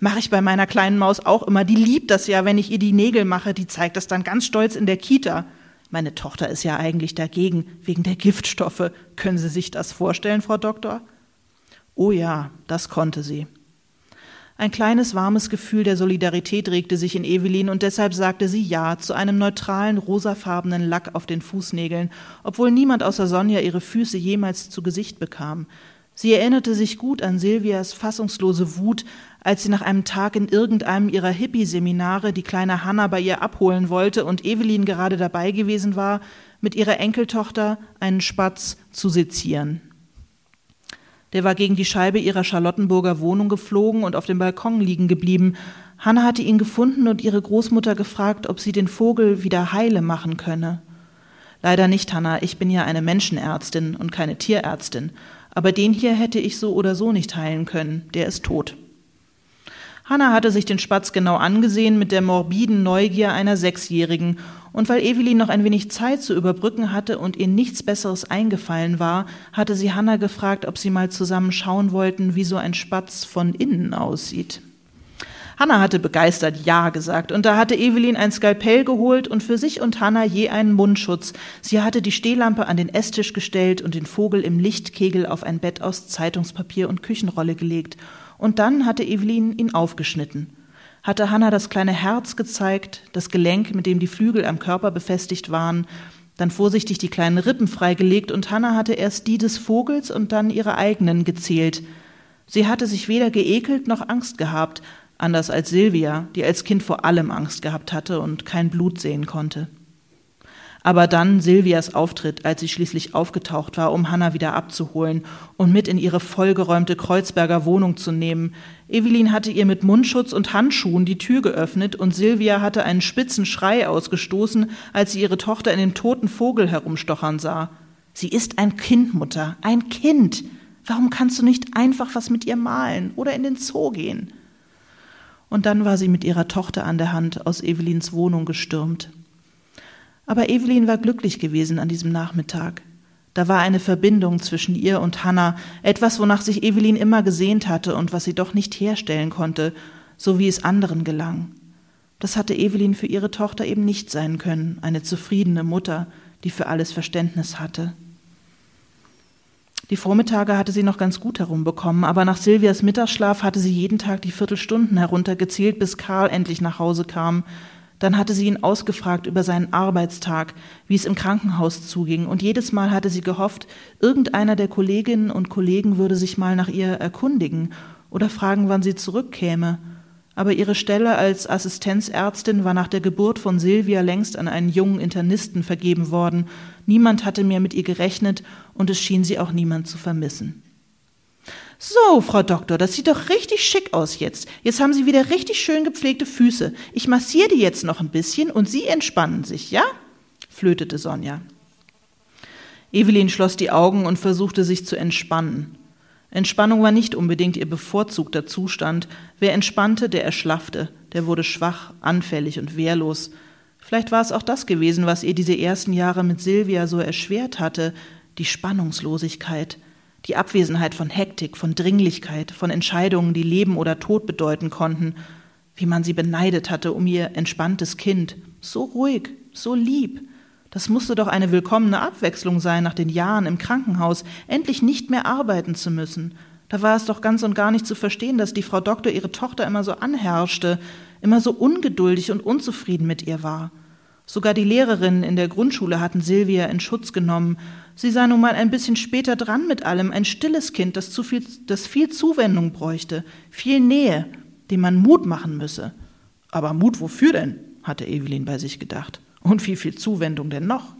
Mache ich bei meiner kleinen Maus auch immer. Die liebt das ja, wenn ich ihr die Nägel mache. Die zeigt das dann ganz stolz in der Kita. Meine Tochter ist ja eigentlich dagegen, wegen der Giftstoffe. Können Sie sich das vorstellen, Frau Doktor? Oh ja, das konnte sie. Ein kleines warmes Gefühl der Solidarität regte sich in Evelyn und deshalb sagte sie Ja zu einem neutralen rosafarbenen Lack auf den Fußnägeln, obwohl niemand außer Sonja ihre Füße jemals zu Gesicht bekam. Sie erinnerte sich gut an Silvias fassungslose Wut, als sie nach einem Tag in irgendeinem ihrer Hippie-Seminare die kleine Hanna bei ihr abholen wollte und Evelyn gerade dabei gewesen war, mit ihrer Enkeltochter einen Spatz zu sezieren. Der war gegen die Scheibe ihrer Charlottenburger Wohnung geflogen und auf dem Balkon liegen geblieben. Hanna hatte ihn gefunden und ihre Großmutter gefragt, ob sie den Vogel wieder heile machen könne. Leider nicht, Hanna, ich bin ja eine Menschenärztin und keine Tierärztin. Aber den hier hätte ich so oder so nicht heilen können, der ist tot. Hanna hatte sich den Spatz genau angesehen mit der morbiden Neugier einer Sechsjährigen und weil Evelyn noch ein wenig Zeit zu überbrücken hatte und ihr nichts Besseres eingefallen war, hatte sie Hanna gefragt, ob sie mal zusammen schauen wollten, wie so ein Spatz von innen aussieht. Hanna hatte begeistert Ja gesagt, und da hatte Evelyn ein Skalpell geholt und für sich und Hanna je einen Mundschutz. Sie hatte die Stehlampe an den Esstisch gestellt und den Vogel im Lichtkegel auf ein Bett aus Zeitungspapier und Küchenrolle gelegt. Und dann hatte Evelyn ihn aufgeschnitten hatte Hanna das kleine Herz gezeigt, das Gelenk, mit dem die Flügel am Körper befestigt waren, dann vorsichtig die kleinen Rippen freigelegt und Hanna hatte erst die des Vogels und dann ihre eigenen gezählt. Sie hatte sich weder geekelt noch Angst gehabt, anders als Silvia, die als Kind vor allem Angst gehabt hatte und kein Blut sehen konnte. Aber dann Silvias Auftritt, als sie schließlich aufgetaucht war, um Hanna wieder abzuholen und mit in ihre vollgeräumte Kreuzberger Wohnung zu nehmen. Evelyn hatte ihr mit Mundschutz und Handschuhen die Tür geöffnet und Silvia hatte einen spitzen Schrei ausgestoßen, als sie ihre Tochter in den toten Vogel herumstochern sah. Sie ist ein Kind, Mutter, ein Kind. Warum kannst du nicht einfach was mit ihr malen oder in den Zoo gehen? Und dann war sie mit ihrer Tochter an der Hand aus Evelyns Wohnung gestürmt. Aber Evelyn war glücklich gewesen an diesem Nachmittag. Da war eine Verbindung zwischen ihr und Hannah, etwas, wonach sich Evelyn immer gesehnt hatte und was sie doch nicht herstellen konnte, so wie es anderen gelang. Das hatte Evelyn für ihre Tochter eben nicht sein können, eine zufriedene Mutter, die für alles Verständnis hatte. Die Vormittage hatte sie noch ganz gut herumbekommen, aber nach Silvias Mittagsschlaf hatte sie jeden Tag die Viertelstunden heruntergezählt, bis Karl endlich nach Hause kam, dann hatte sie ihn ausgefragt über seinen Arbeitstag, wie es im Krankenhaus zuging, und jedes Mal hatte sie gehofft, irgendeiner der Kolleginnen und Kollegen würde sich mal nach ihr erkundigen oder fragen, wann sie zurückkäme. Aber ihre Stelle als Assistenzärztin war nach der Geburt von Silvia längst an einen jungen Internisten vergeben worden. Niemand hatte mehr mit ihr gerechnet und es schien sie auch niemand zu vermissen. So, Frau Doktor, das sieht doch richtig schick aus jetzt. Jetzt haben Sie wieder richtig schön gepflegte Füße. Ich massiere die jetzt noch ein bisschen und Sie entspannen sich, ja? flötete Sonja. Evelyn schloss die Augen und versuchte sich zu entspannen. Entspannung war nicht unbedingt ihr bevorzugter Zustand. Wer entspannte, der erschlaffte, der wurde schwach, anfällig und wehrlos. Vielleicht war es auch das gewesen, was ihr diese ersten Jahre mit Silvia so erschwert hatte, die Spannungslosigkeit, die Abwesenheit von Hektik, von Dringlichkeit, von Entscheidungen, die Leben oder Tod bedeuten konnten, wie man sie beneidet hatte um ihr entspanntes Kind, so ruhig, so lieb. Das musste doch eine willkommene Abwechslung sein nach den Jahren im Krankenhaus, endlich nicht mehr arbeiten zu müssen. Da war es doch ganz und gar nicht zu verstehen, dass die Frau Doktor ihre Tochter immer so anherrschte, immer so ungeduldig und unzufrieden mit ihr war. Sogar die Lehrerinnen in der Grundschule hatten Silvia in Schutz genommen, Sie sei nun mal ein bisschen später dran mit allem, ein stilles Kind, das, zu viel, das viel Zuwendung bräuchte, viel Nähe, dem man Mut machen müsse. Aber Mut wofür denn? hatte Evelyn bei sich gedacht. Und wie viel Zuwendung denn noch?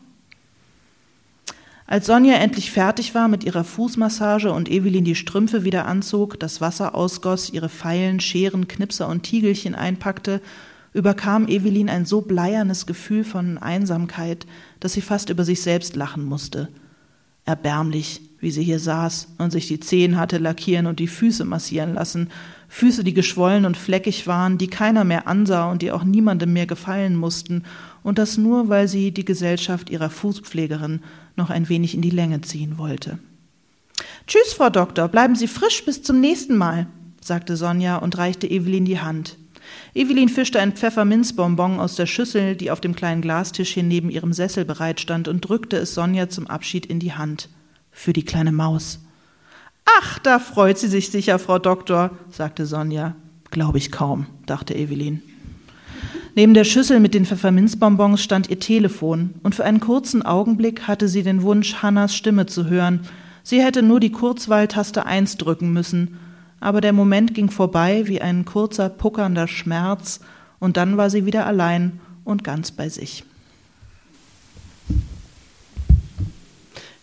Als Sonja endlich fertig war mit ihrer Fußmassage und Evelyn die Strümpfe wieder anzog, das Wasser ausgoss, ihre Pfeilen, Scheren, Knipser und Tiegelchen einpackte, überkam Evelyn ein so bleiernes Gefühl von Einsamkeit, dass sie fast über sich selbst lachen musste erbärmlich, wie sie hier saß und sich die Zehen hatte lackieren und die Füße massieren lassen, Füße, die geschwollen und fleckig waren, die keiner mehr ansah und die auch niemandem mehr gefallen mussten, und das nur, weil sie die Gesellschaft ihrer Fußpflegerin noch ein wenig in die Länge ziehen wollte. Tschüss, Frau Doktor, bleiben Sie frisch bis zum nächsten Mal, sagte Sonja und reichte Evelyn die Hand. Evelyn fischte ein Pfefferminzbonbon aus der Schüssel, die auf dem kleinen Glastischchen neben ihrem Sessel bereitstand, und drückte es Sonja zum Abschied in die Hand. Für die kleine Maus. Ach, da freut sie sich sicher, Frau Doktor, sagte Sonja. Glaube ich kaum, dachte Evelyn. Neben der Schüssel mit den Pfefferminzbonbons stand ihr Telefon, und für einen kurzen Augenblick hatte sie den Wunsch, Hannas Stimme zu hören. Sie hätte nur die Kurzwahltaste 1 drücken müssen, aber der Moment ging vorbei wie ein kurzer, puckernder Schmerz, und dann war sie wieder allein und ganz bei sich.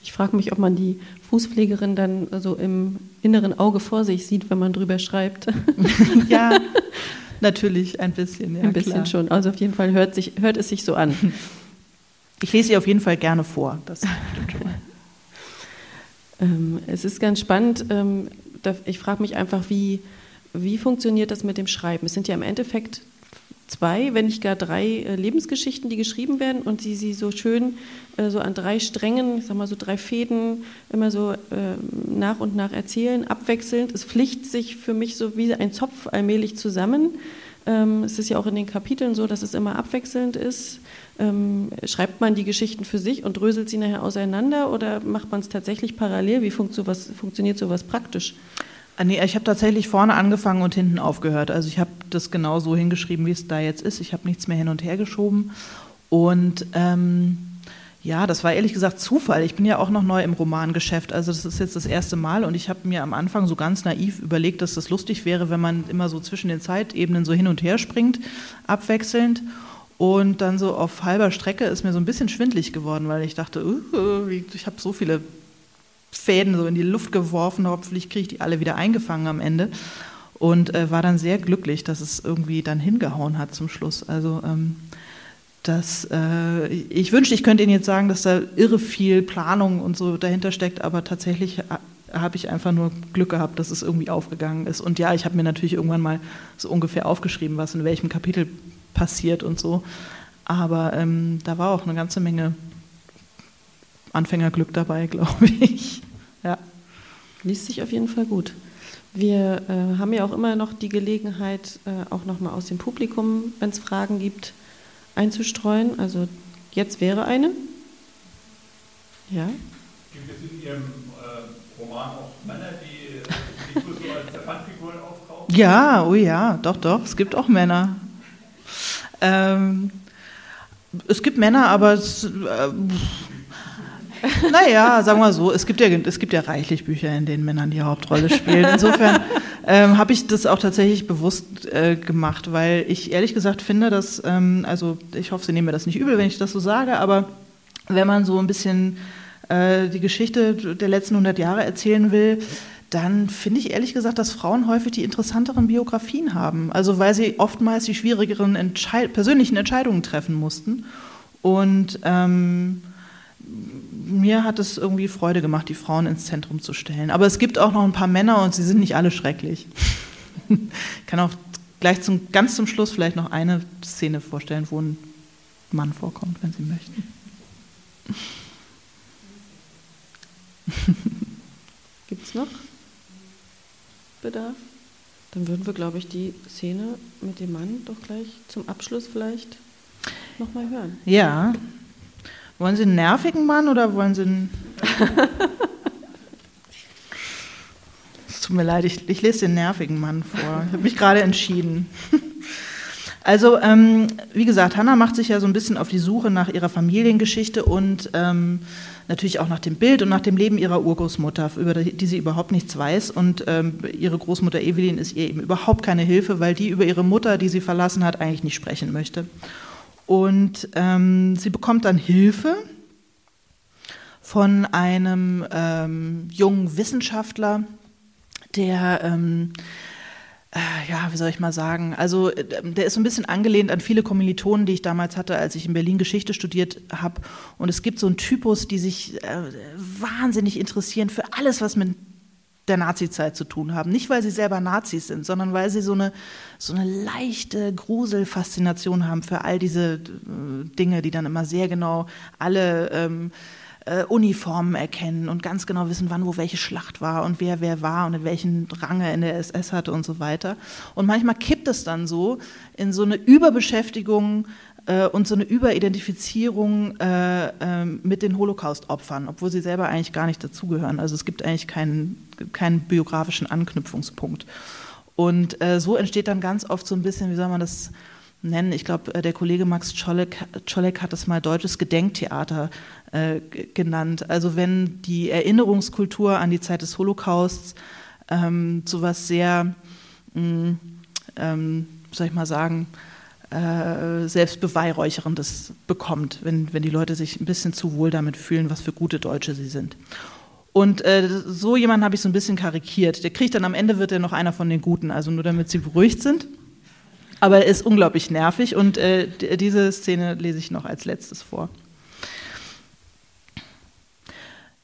Ich frage mich, ob man die Fußpflegerin dann so im inneren Auge vor sich sieht, wenn man drüber schreibt. ja, natürlich ein bisschen. Ja, ein bisschen klar. schon. Also auf jeden Fall hört, sich, hört es sich so an. Ich lese sie auf jeden Fall gerne vor. Das stimmt schon mal. Ähm, es ist ganz spannend. Ähm, ich frage mich einfach, wie, wie funktioniert das mit dem Schreiben? Es sind ja im Endeffekt zwei, wenn nicht gar drei äh, Lebensgeschichten, die geschrieben werden und sie sie so schön äh, so an drei Strängen, ich sag mal so drei Fäden immer so äh, nach und nach erzählen, abwechselnd. Es pflicht sich für mich so wie ein Zopf allmählich zusammen. Ähm, es ist ja auch in den Kapiteln so, dass es immer abwechselnd ist. Ähm, schreibt man die Geschichten für sich und dröselt sie nachher auseinander oder macht man es tatsächlich parallel? Wie funkt sowas, funktioniert sowas praktisch? Ah, nee, ich habe tatsächlich vorne angefangen und hinten aufgehört. Also ich habe das genau so hingeschrieben, wie es da jetzt ist. Ich habe nichts mehr hin und her geschoben. Und ähm, ja, das war ehrlich gesagt Zufall. Ich bin ja auch noch neu im Romangeschäft. Also das ist jetzt das erste Mal und ich habe mir am Anfang so ganz naiv überlegt, dass das lustig wäre, wenn man immer so zwischen den Zeitebenen so hin und her springt, abwechselnd. Und dann so auf halber Strecke ist mir so ein bisschen schwindlig geworden, weil ich dachte, uh, ich habe so viele Fäden so in die Luft geworfen, hoffentlich kriege ich die alle wieder eingefangen am Ende. Und äh, war dann sehr glücklich, dass es irgendwie dann hingehauen hat zum Schluss. Also ähm, das, äh, ich wünschte, ich könnte Ihnen jetzt sagen, dass da irre viel Planung und so dahinter steckt, aber tatsächlich äh, habe ich einfach nur Glück gehabt, dass es irgendwie aufgegangen ist. Und ja, ich habe mir natürlich irgendwann mal so ungefähr aufgeschrieben, was in welchem Kapitel passiert und so. Aber ähm, da war auch eine ganze Menge Anfängerglück dabei, glaube ich. Ja. Liest sich auf jeden Fall gut. Wir äh, haben ja auch immer noch die Gelegenheit, äh, auch nochmal aus dem Publikum, wenn es Fragen gibt, einzustreuen. Also jetzt wäre eine. Ja. Gibt es in Ihrem äh, Roman auch Männer, die, die so als Zerfandfiguren auftauchen? Ja, oh ja, doch, doch, es gibt auch Männer. Ähm, es gibt Männer, aber es, äh, naja, sagen wir so, es gibt, ja, es gibt ja reichlich Bücher, in denen Männer die Hauptrolle spielen. Insofern ähm, habe ich das auch tatsächlich bewusst äh, gemacht, weil ich ehrlich gesagt finde, dass, ähm, also ich hoffe, Sie nehmen mir das nicht übel, wenn ich das so sage, aber wenn man so ein bisschen äh, die Geschichte der letzten 100 Jahre erzählen will, dann finde ich ehrlich gesagt, dass Frauen häufig die interessanteren Biografien haben. Also weil sie oftmals die schwierigeren Entschei persönlichen Entscheidungen treffen mussten. Und ähm, mir hat es irgendwie Freude gemacht, die Frauen ins Zentrum zu stellen. Aber es gibt auch noch ein paar Männer und sie sind nicht alle schrecklich. ich kann auch gleich zum, ganz zum Schluss vielleicht noch eine Szene vorstellen, wo ein Mann vorkommt, wenn Sie möchten. Gibt es noch Bedarf? Dann würden wir, glaube ich, die Szene mit dem Mann doch gleich zum Abschluss vielleicht nochmal hören. Ja. Wollen Sie einen nervigen Mann oder wollen Sie einen. es tut mir leid, ich, ich, lese den nervigen Mann vor. Ich habe mich gerade entschieden. Also, ähm, wie gesagt, Hannah macht sich ja so ein bisschen auf die Suche nach ihrer Familiengeschichte und ähm, natürlich auch nach dem Bild und nach dem Leben ihrer Urgroßmutter, über die sie überhaupt nichts weiß. Und ähm, ihre Großmutter Evelyn ist ihr eben überhaupt keine Hilfe, weil die über ihre Mutter, die sie verlassen hat, eigentlich nicht sprechen möchte. Und ähm, sie bekommt dann Hilfe von einem ähm, jungen Wissenschaftler, der ähm, äh, ja, wie soll ich mal sagen, also äh, der ist so ein bisschen angelehnt an viele Kommilitonen, die ich damals hatte, als ich in Berlin Geschichte studiert habe. Und es gibt so einen Typus, die sich äh, wahnsinnig interessieren für alles, was mit der Nazizeit zu tun haben. Nicht, weil sie selber Nazis sind, sondern weil sie so eine, so eine leichte Gruselfaszination haben für all diese äh, Dinge, die dann immer sehr genau alle ähm, äh, Uniformen erkennen und ganz genau wissen, wann wo welche Schlacht war und wer wer war und in welchen Range in der SS hatte und so weiter. Und manchmal kippt es dann so in so eine Überbeschäftigung äh, und so eine Überidentifizierung äh, äh, mit den Holocaust-Opfern, obwohl sie selber eigentlich gar nicht dazugehören. Also es gibt eigentlich keinen, keinen biografischen Anknüpfungspunkt. Und äh, so entsteht dann ganz oft so ein bisschen, wie soll man das nennen. Ich glaube, äh, der Kollege Max Czolek, Czolek hat es mal deutsches Gedenktheater äh, genannt. Also wenn die Erinnerungskultur an die Zeit des Holocausts ähm, zu was sehr, mm, ähm, soll ich mal sagen, äh, selbstbeweihräucherndes bekommt, wenn, wenn die Leute sich ein bisschen zu wohl damit fühlen, was für gute Deutsche sie sind. Und äh, so jemanden habe ich so ein bisschen karikiert. Der kriegt dann am Ende wird er noch einer von den Guten, also nur damit sie beruhigt sind. Aber er ist unglaublich nervig und äh, diese Szene lese ich noch als letztes vor.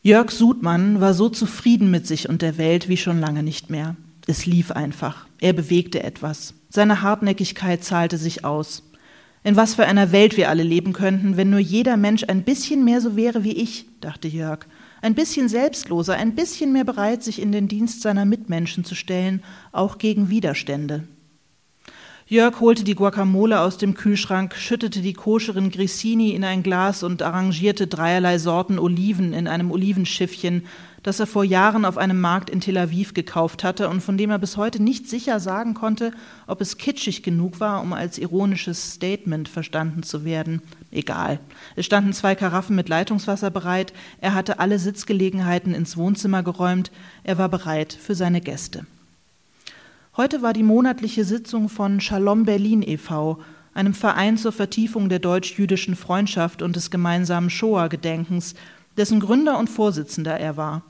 Jörg Sudmann war so zufrieden mit sich und der Welt wie schon lange nicht mehr. Es lief einfach. Er bewegte etwas. Seine Hartnäckigkeit zahlte sich aus. In was für einer Welt wir alle leben könnten, wenn nur jeder Mensch ein bisschen mehr so wäre wie ich, dachte Jörg. Ein bisschen selbstloser, ein bisschen mehr bereit, sich in den Dienst seiner Mitmenschen zu stellen, auch gegen Widerstände. Jörg holte die Guacamole aus dem Kühlschrank, schüttete die koscheren Grissini in ein Glas und arrangierte dreierlei Sorten Oliven in einem Olivenschiffchen, das er vor Jahren auf einem Markt in Tel Aviv gekauft hatte und von dem er bis heute nicht sicher sagen konnte, ob es kitschig genug war, um als ironisches Statement verstanden zu werden. Egal. Es standen zwei Karaffen mit Leitungswasser bereit, er hatte alle Sitzgelegenheiten ins Wohnzimmer geräumt, er war bereit für seine Gäste. Heute war die monatliche Sitzung von Shalom Berlin e.V., einem Verein zur Vertiefung der deutsch-jüdischen Freundschaft und des gemeinsamen Shoah-Gedenkens, dessen Gründer und Vorsitzender er war.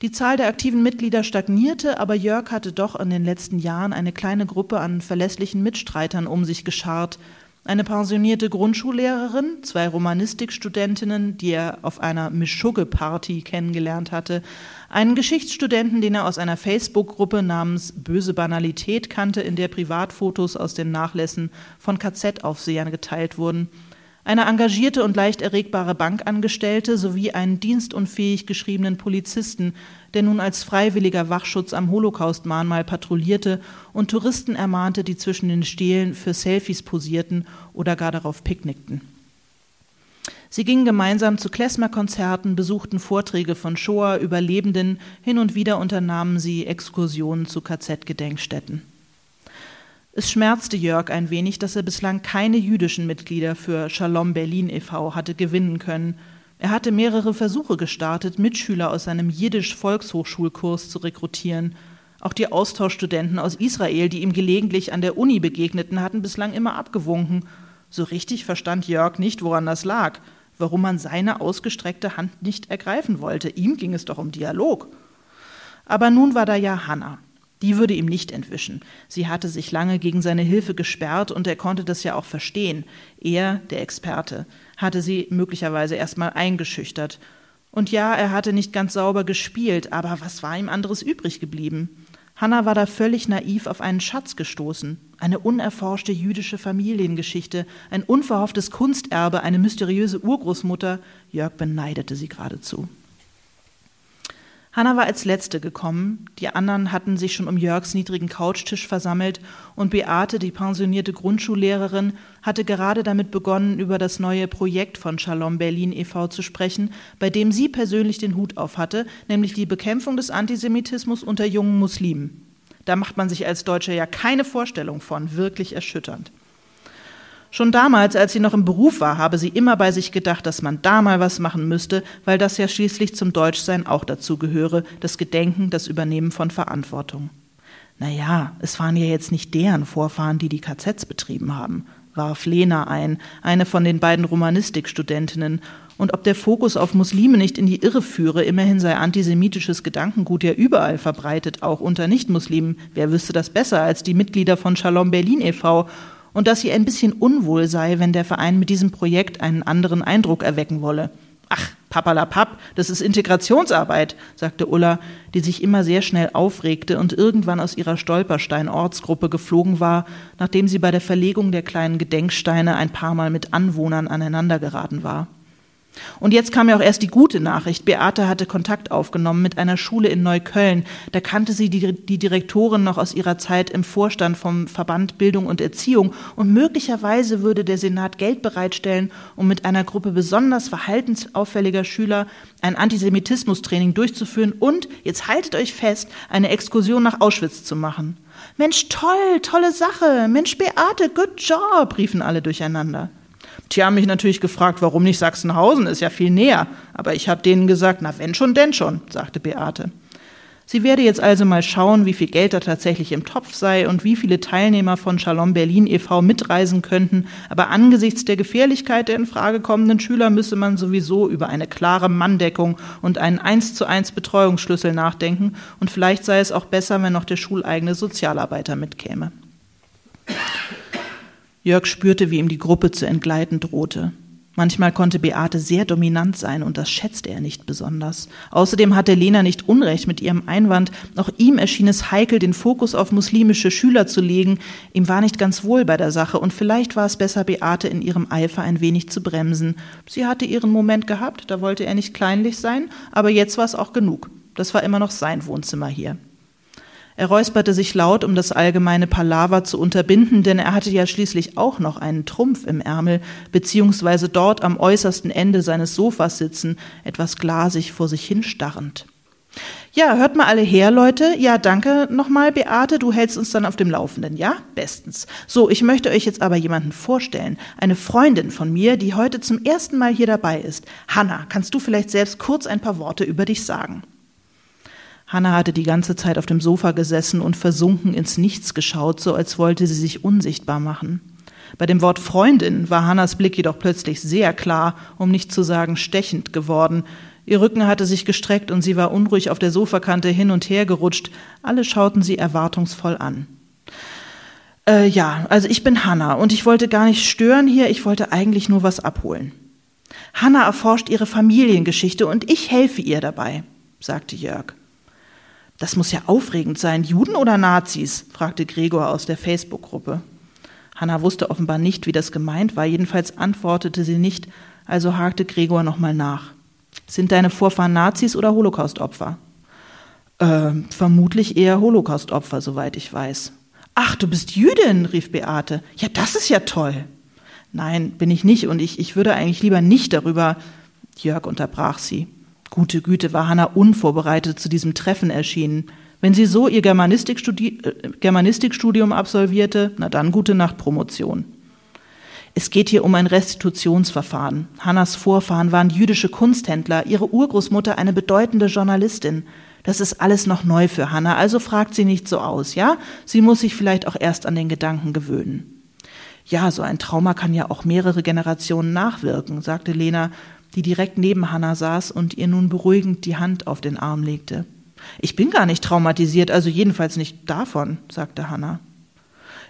Die Zahl der aktiven Mitglieder stagnierte, aber Jörg hatte doch in den letzten Jahren eine kleine Gruppe an verlässlichen Mitstreitern um sich geschart, eine pensionierte Grundschullehrerin, zwei Romanistikstudentinnen, die er auf einer Mischugge-Party kennengelernt hatte, einen Geschichtsstudenten, den er aus einer Facebook-Gruppe namens Böse Banalität kannte, in der Privatfotos aus den Nachlässen von KZ-Aufsehern geteilt wurden, eine engagierte und leicht erregbare Bankangestellte sowie einen dienstunfähig geschriebenen Polizisten, der nun als freiwilliger Wachschutz am Holocaust-Mahnmal patrouillierte und Touristen ermahnte, die zwischen den Stelen für Selfies posierten oder gar darauf picknickten. Sie gingen gemeinsam zu Klezmer-Konzerten, besuchten Vorträge von Shoah-Überlebenden, hin und wieder unternahmen sie Exkursionen zu KZ-Gedenkstätten. Es schmerzte Jörg ein wenig, dass er bislang keine jüdischen Mitglieder für Shalom Berlin e.V. hatte gewinnen können. Er hatte mehrere Versuche gestartet, Mitschüler aus seinem Jiddisch-Volkshochschulkurs zu rekrutieren. Auch die Austauschstudenten aus Israel, die ihm gelegentlich an der Uni begegneten, hatten bislang immer abgewunken. So richtig verstand Jörg nicht, woran das lag, warum man seine ausgestreckte Hand nicht ergreifen wollte. Ihm ging es doch um Dialog. Aber nun war da ja Hannah. Die würde ihm nicht entwischen. Sie hatte sich lange gegen seine Hilfe gesperrt und er konnte das ja auch verstehen. Er, der Experte, hatte sie möglicherweise erstmal eingeschüchtert. Und ja, er hatte nicht ganz sauber gespielt, aber was war ihm anderes übrig geblieben? Hannah war da völlig naiv auf einen Schatz gestoßen, eine unerforschte jüdische Familiengeschichte, ein unverhofftes Kunsterbe, eine mysteriöse Urgroßmutter. Jörg beneidete sie geradezu. Hanna war als Letzte gekommen, die anderen hatten sich schon um Jörgs niedrigen Couchtisch versammelt und Beate, die pensionierte Grundschullehrerin, hatte gerade damit begonnen, über das neue Projekt von Shalom Berlin e.V. zu sprechen, bei dem sie persönlich den Hut auf hatte, nämlich die Bekämpfung des Antisemitismus unter jungen Muslimen. Da macht man sich als Deutscher ja keine Vorstellung von, wirklich erschütternd. Schon damals, als sie noch im Beruf war, habe sie immer bei sich gedacht, dass man da mal was machen müsste, weil das ja schließlich zum Deutschsein auch dazu gehöre, das Gedenken, das Übernehmen von Verantwortung. Naja, es waren ja jetzt nicht deren Vorfahren, die die KZs betrieben haben, warf Lena ein, eine von den beiden Romanistikstudentinnen, und ob der Fokus auf Muslime nicht in die Irre führe, immerhin sei antisemitisches Gedankengut ja überall verbreitet, auch unter Nichtmuslimen. Wer wüsste das besser als die Mitglieder von Shalom Berlin e.V und dass sie ein bisschen unwohl sei, wenn der Verein mit diesem Projekt einen anderen Eindruck erwecken wolle. Ach, papalapap, das ist Integrationsarbeit, sagte Ulla, die sich immer sehr schnell aufregte und irgendwann aus ihrer Stolperstein-Ortsgruppe geflogen war, nachdem sie bei der Verlegung der kleinen Gedenksteine ein paar Mal mit Anwohnern aneinandergeraten war. Und jetzt kam ja auch erst die gute Nachricht. Beate hatte Kontakt aufgenommen mit einer Schule in Neukölln. Da kannte sie die, die, Direktorin noch aus ihrer Zeit im Vorstand vom Verband Bildung und Erziehung. Und möglicherweise würde der Senat Geld bereitstellen, um mit einer Gruppe besonders verhaltensauffälliger Schüler ein Antisemitismustraining durchzuführen und, jetzt haltet euch fest, eine Exkursion nach Auschwitz zu machen. Mensch, toll, tolle Sache. Mensch, Beate, good job, riefen alle durcheinander. Die haben mich natürlich gefragt, warum nicht Sachsenhausen, ist ja viel näher. Aber ich habe denen gesagt, na wenn schon, denn schon, sagte Beate. Sie werde jetzt also mal schauen, wie viel Geld da tatsächlich im Topf sei und wie viele Teilnehmer von Shalom Berlin e.V. mitreisen könnten, aber angesichts der Gefährlichkeit der in Frage kommenden Schüler müsse man sowieso über eine klare Manndeckung und einen eins zu eins Betreuungsschlüssel nachdenken und vielleicht sei es auch besser, wenn noch der schuleigene Sozialarbeiter mitkäme. Jörg spürte, wie ihm die Gruppe zu entgleiten drohte. Manchmal konnte Beate sehr dominant sein und das schätzte er nicht besonders. Außerdem hatte Lena nicht Unrecht mit ihrem Einwand, auch ihm erschien es heikel, den Fokus auf muslimische Schüler zu legen. Ihm war nicht ganz wohl bei der Sache und vielleicht war es besser, Beate in ihrem Eifer ein wenig zu bremsen. Sie hatte ihren Moment gehabt, da wollte er nicht kleinlich sein, aber jetzt war es auch genug. Das war immer noch sein Wohnzimmer hier. Er räusperte sich laut, um das allgemeine Palaver zu unterbinden, denn er hatte ja schließlich auch noch einen Trumpf im Ärmel, beziehungsweise dort am äußersten Ende seines Sofas sitzen, etwas glasig vor sich hinstarrend. Ja, hört mal alle her, Leute. Ja, danke nochmal, Beate. Du hältst uns dann auf dem Laufenden, ja? Bestens. So, ich möchte euch jetzt aber jemanden vorstellen. Eine Freundin von mir, die heute zum ersten Mal hier dabei ist. Hanna, kannst du vielleicht selbst kurz ein paar Worte über dich sagen? Hanna hatte die ganze Zeit auf dem Sofa gesessen und versunken ins Nichts geschaut, so als wollte sie sich unsichtbar machen. Bei dem Wort Freundin war Hannas Blick jedoch plötzlich sehr klar, um nicht zu sagen stechend geworden. Ihr Rücken hatte sich gestreckt und sie war unruhig auf der Sofakante hin und her gerutscht. Alle schauten sie erwartungsvoll an. Äh, ja, also ich bin Hanna und ich wollte gar nicht stören hier, ich wollte eigentlich nur was abholen. Hanna erforscht ihre Familiengeschichte und ich helfe ihr dabei, sagte Jörg. Das muss ja aufregend sein. Juden oder Nazis? fragte Gregor aus der Facebook-Gruppe. Hanna wusste offenbar nicht, wie das gemeint war. Jedenfalls antwortete sie nicht, also hakte Gregor nochmal nach. Sind deine Vorfahren Nazis oder Holocaustopfer? Äh, vermutlich eher Holocaustopfer, soweit ich weiß. Ach, du bist Jüdin, rief Beate. Ja, das ist ja toll. Nein, bin ich nicht und ich, ich würde eigentlich lieber nicht darüber. Jörg unterbrach sie. Gute Güte war Hanna unvorbereitet zu diesem Treffen erschienen. Wenn sie so ihr äh, Germanistikstudium absolvierte, na dann gute Nacht Promotion. Es geht hier um ein Restitutionsverfahren. Hannas Vorfahren waren jüdische Kunsthändler, ihre Urgroßmutter eine bedeutende Journalistin. Das ist alles noch neu für Hanna, also fragt sie nicht so aus, ja? Sie muss sich vielleicht auch erst an den Gedanken gewöhnen. Ja, so ein Trauma kann ja auch mehrere Generationen nachwirken, sagte Lena die direkt neben Hannah saß und ihr nun beruhigend die Hand auf den Arm legte. Ich bin gar nicht traumatisiert, also jedenfalls nicht davon, sagte Hanna.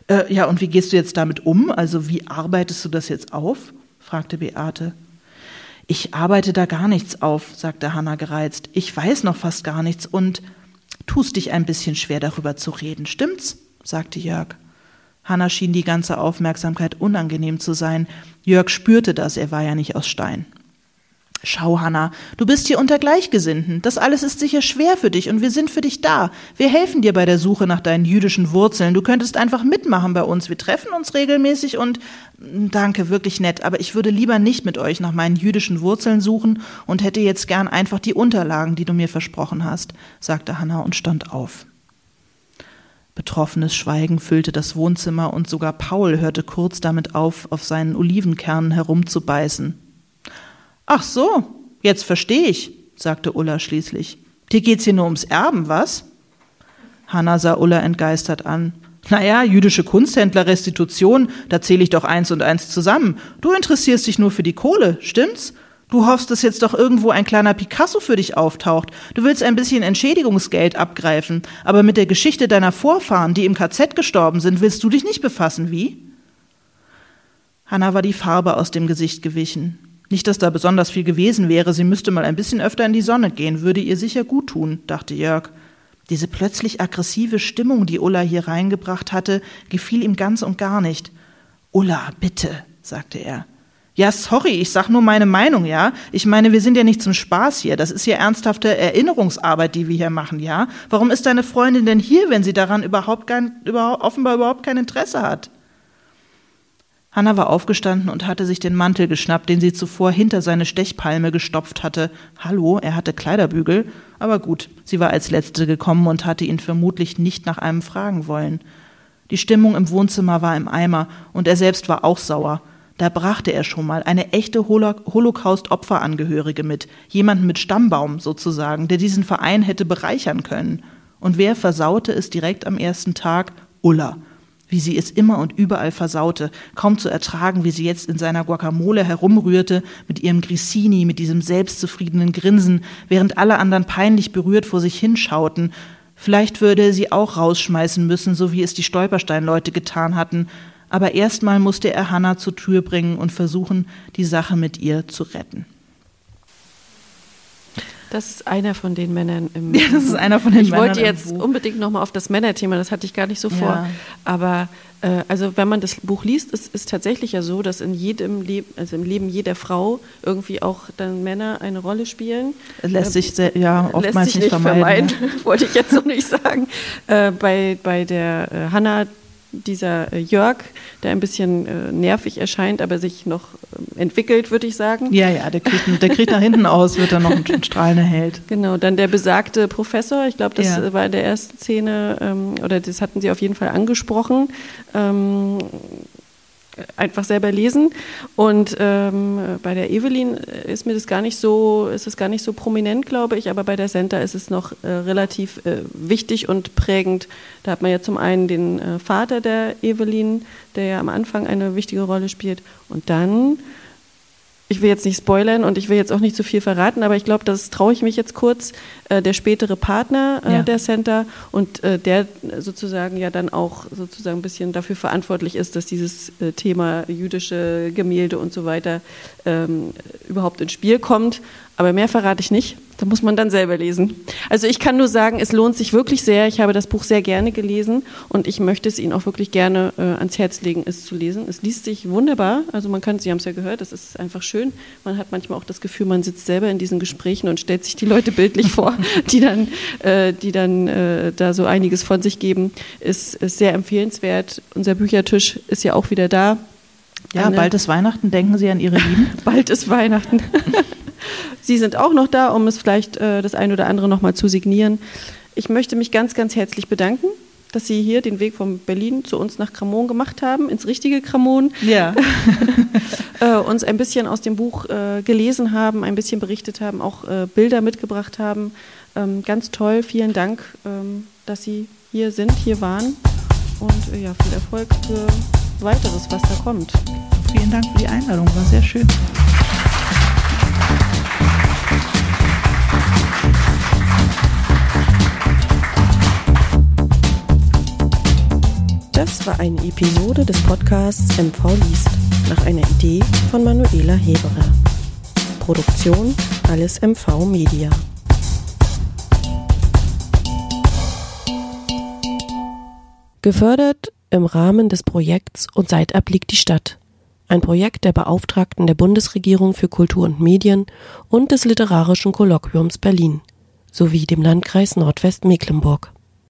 Äh, ja, und wie gehst du jetzt damit um? Also wie arbeitest du das jetzt auf? fragte Beate. Ich arbeite da gar nichts auf, sagte Hanna gereizt. Ich weiß noch fast gar nichts und tust dich ein bisschen schwer darüber zu reden, stimmt's? sagte Jörg. Hanna schien die ganze Aufmerksamkeit unangenehm zu sein. Jörg spürte das, er war ja nicht aus Stein. Schau, Hanna, du bist hier unter Gleichgesinnten. Das alles ist sicher schwer für dich und wir sind für dich da. Wir helfen dir bei der Suche nach deinen jüdischen Wurzeln. Du könntest einfach mitmachen bei uns. Wir treffen uns regelmäßig und hm, danke, wirklich nett, aber ich würde lieber nicht mit euch nach meinen jüdischen Wurzeln suchen und hätte jetzt gern einfach die Unterlagen, die du mir versprochen hast, sagte Hanna und stand auf. Betroffenes Schweigen füllte das Wohnzimmer und sogar Paul hörte kurz damit auf, auf seinen Olivenkernen herumzubeißen. Ach so, jetzt verstehe ich, sagte Ulla schließlich. Dir geht's hier nur ums Erben, was? Hanna sah Ulla entgeistert an. Naja, jüdische Kunsthändler-Restitution, da zähle ich doch eins und eins zusammen. Du interessierst dich nur für die Kohle, stimmt's? Du hoffst, dass jetzt doch irgendwo ein kleiner Picasso für dich auftaucht. Du willst ein bisschen Entschädigungsgeld abgreifen, aber mit der Geschichte deiner Vorfahren, die im KZ gestorben sind, willst du dich nicht befassen, wie? Hanna war die Farbe aus dem Gesicht gewichen. Nicht, dass da besonders viel gewesen wäre, sie müsste mal ein bisschen öfter in die Sonne gehen, würde ihr sicher gut tun, dachte Jörg. Diese plötzlich aggressive Stimmung, die Ulla hier reingebracht hatte, gefiel ihm ganz und gar nicht. Ulla, bitte, sagte er. Ja, sorry, ich sag nur meine Meinung, ja. Ich meine, wir sind ja nicht zum Spaß hier. Das ist ja ernsthafte Erinnerungsarbeit, die wir hier machen, ja. Warum ist deine Freundin denn hier, wenn sie daran überhaupt kein, überhaupt, offenbar überhaupt kein Interesse hat? Hanna war aufgestanden und hatte sich den Mantel geschnappt, den sie zuvor hinter seine Stechpalme gestopft hatte. Hallo, er hatte Kleiderbügel. Aber gut, sie war als Letzte gekommen und hatte ihn vermutlich nicht nach einem fragen wollen. Die Stimmung im Wohnzimmer war im Eimer und er selbst war auch sauer. Da brachte er schon mal eine echte Holocaust-Opferangehörige mit, jemanden mit Stammbaum sozusagen, der diesen Verein hätte bereichern können. Und wer versaute es direkt am ersten Tag? Ulla wie sie es immer und überall versaute, kaum zu ertragen, wie sie jetzt in seiner Guacamole herumrührte, mit ihrem Grissini, mit diesem selbstzufriedenen Grinsen, während alle anderen peinlich berührt vor sich hinschauten. Vielleicht würde sie auch rausschmeißen müssen, so wie es die Stolpersteinleute getan hatten, aber erstmal musste er Hannah zur Tür bringen und versuchen, die Sache mit ihr zu retten. Das ist einer von den Männern im. Ja, das ist einer von den ich Männern. Ich wollte jetzt unbedingt nochmal auf das Männerthema, das hatte ich gar nicht so vor. Ja. Aber äh, also wenn man das Buch liest, ist es tatsächlich ja so, dass in jedem Leben, also im Leben jeder Frau irgendwie auch dann Männer eine Rolle spielen. Lässt sich sehr, ja oftmals lässt sich nicht vermeiden. vermeiden wollte ich jetzt noch nicht sagen. Äh, bei, bei der äh, Hanna dieser äh, Jörg, der ein bisschen äh, nervig erscheint, aber sich noch äh, entwickelt, würde ich sagen. Ja, ja, der kriegt, der kriegt nach hinten aus, wird dann noch ein strahlender Held. Genau, dann der besagte Professor, ich glaube, das ja. war in der ersten Szene, ähm, oder das hatten Sie auf jeden Fall angesprochen. Ähm, einfach selber lesen. Und ähm, bei der Evelyn ist mir das gar nicht so, ist es gar nicht so prominent, glaube ich, aber bei der Senta ist es noch äh, relativ äh, wichtig und prägend. Da hat man ja zum einen den äh, Vater der Evelyn, der ja am Anfang eine wichtige Rolle spielt, und dann ich will jetzt nicht spoilern und ich will jetzt auch nicht zu viel verraten, aber ich glaube, das traue ich mich jetzt kurz, äh, der spätere Partner äh, ja. der Center und äh, der sozusagen ja dann auch sozusagen ein bisschen dafür verantwortlich ist, dass dieses äh, Thema jüdische Gemälde und so weiter ähm, überhaupt ins Spiel kommt. Aber mehr verrate ich nicht. Da muss man dann selber lesen. Also ich kann nur sagen, es lohnt sich wirklich sehr. Ich habe das Buch sehr gerne gelesen und ich möchte es Ihnen auch wirklich gerne äh, ans Herz legen, es zu lesen. Es liest sich wunderbar. Also man kann, Sie haben es ja gehört, es ist einfach schön. Man hat manchmal auch das Gefühl, man sitzt selber in diesen Gesprächen und stellt sich die Leute bildlich vor, die dann, äh, die dann äh, da so einiges von sich geben. Ist, ist sehr empfehlenswert. Unser Büchertisch ist ja auch wieder da. Ja, Eine, bald ist Weihnachten. Denken Sie an Ihre Lieben. bald ist Weihnachten. Sie sind auch noch da, um es vielleicht äh, das eine oder andere nochmal zu signieren. Ich möchte mich ganz, ganz herzlich bedanken, dass Sie hier den Weg von Berlin zu uns nach Kramon gemacht haben, ins richtige Kramon. Ja. äh, uns ein bisschen aus dem Buch äh, gelesen haben, ein bisschen berichtet haben, auch äh, Bilder mitgebracht haben. Ähm, ganz toll, vielen Dank, ähm, dass Sie hier sind, hier waren. Und äh, ja, viel Erfolg für weiteres, was da kommt. Vielen Dank für die Einladung, war sehr schön. Das war eine Episode des Podcasts MV liest nach einer Idee von Manuela Heberer. Produktion alles MV Media. Gefördert im Rahmen des Projekts Und Seitab liegt die Stadt. Ein Projekt der Beauftragten der Bundesregierung für Kultur und Medien und des Literarischen Kolloquiums Berlin sowie dem Landkreis Nordwestmecklenburg.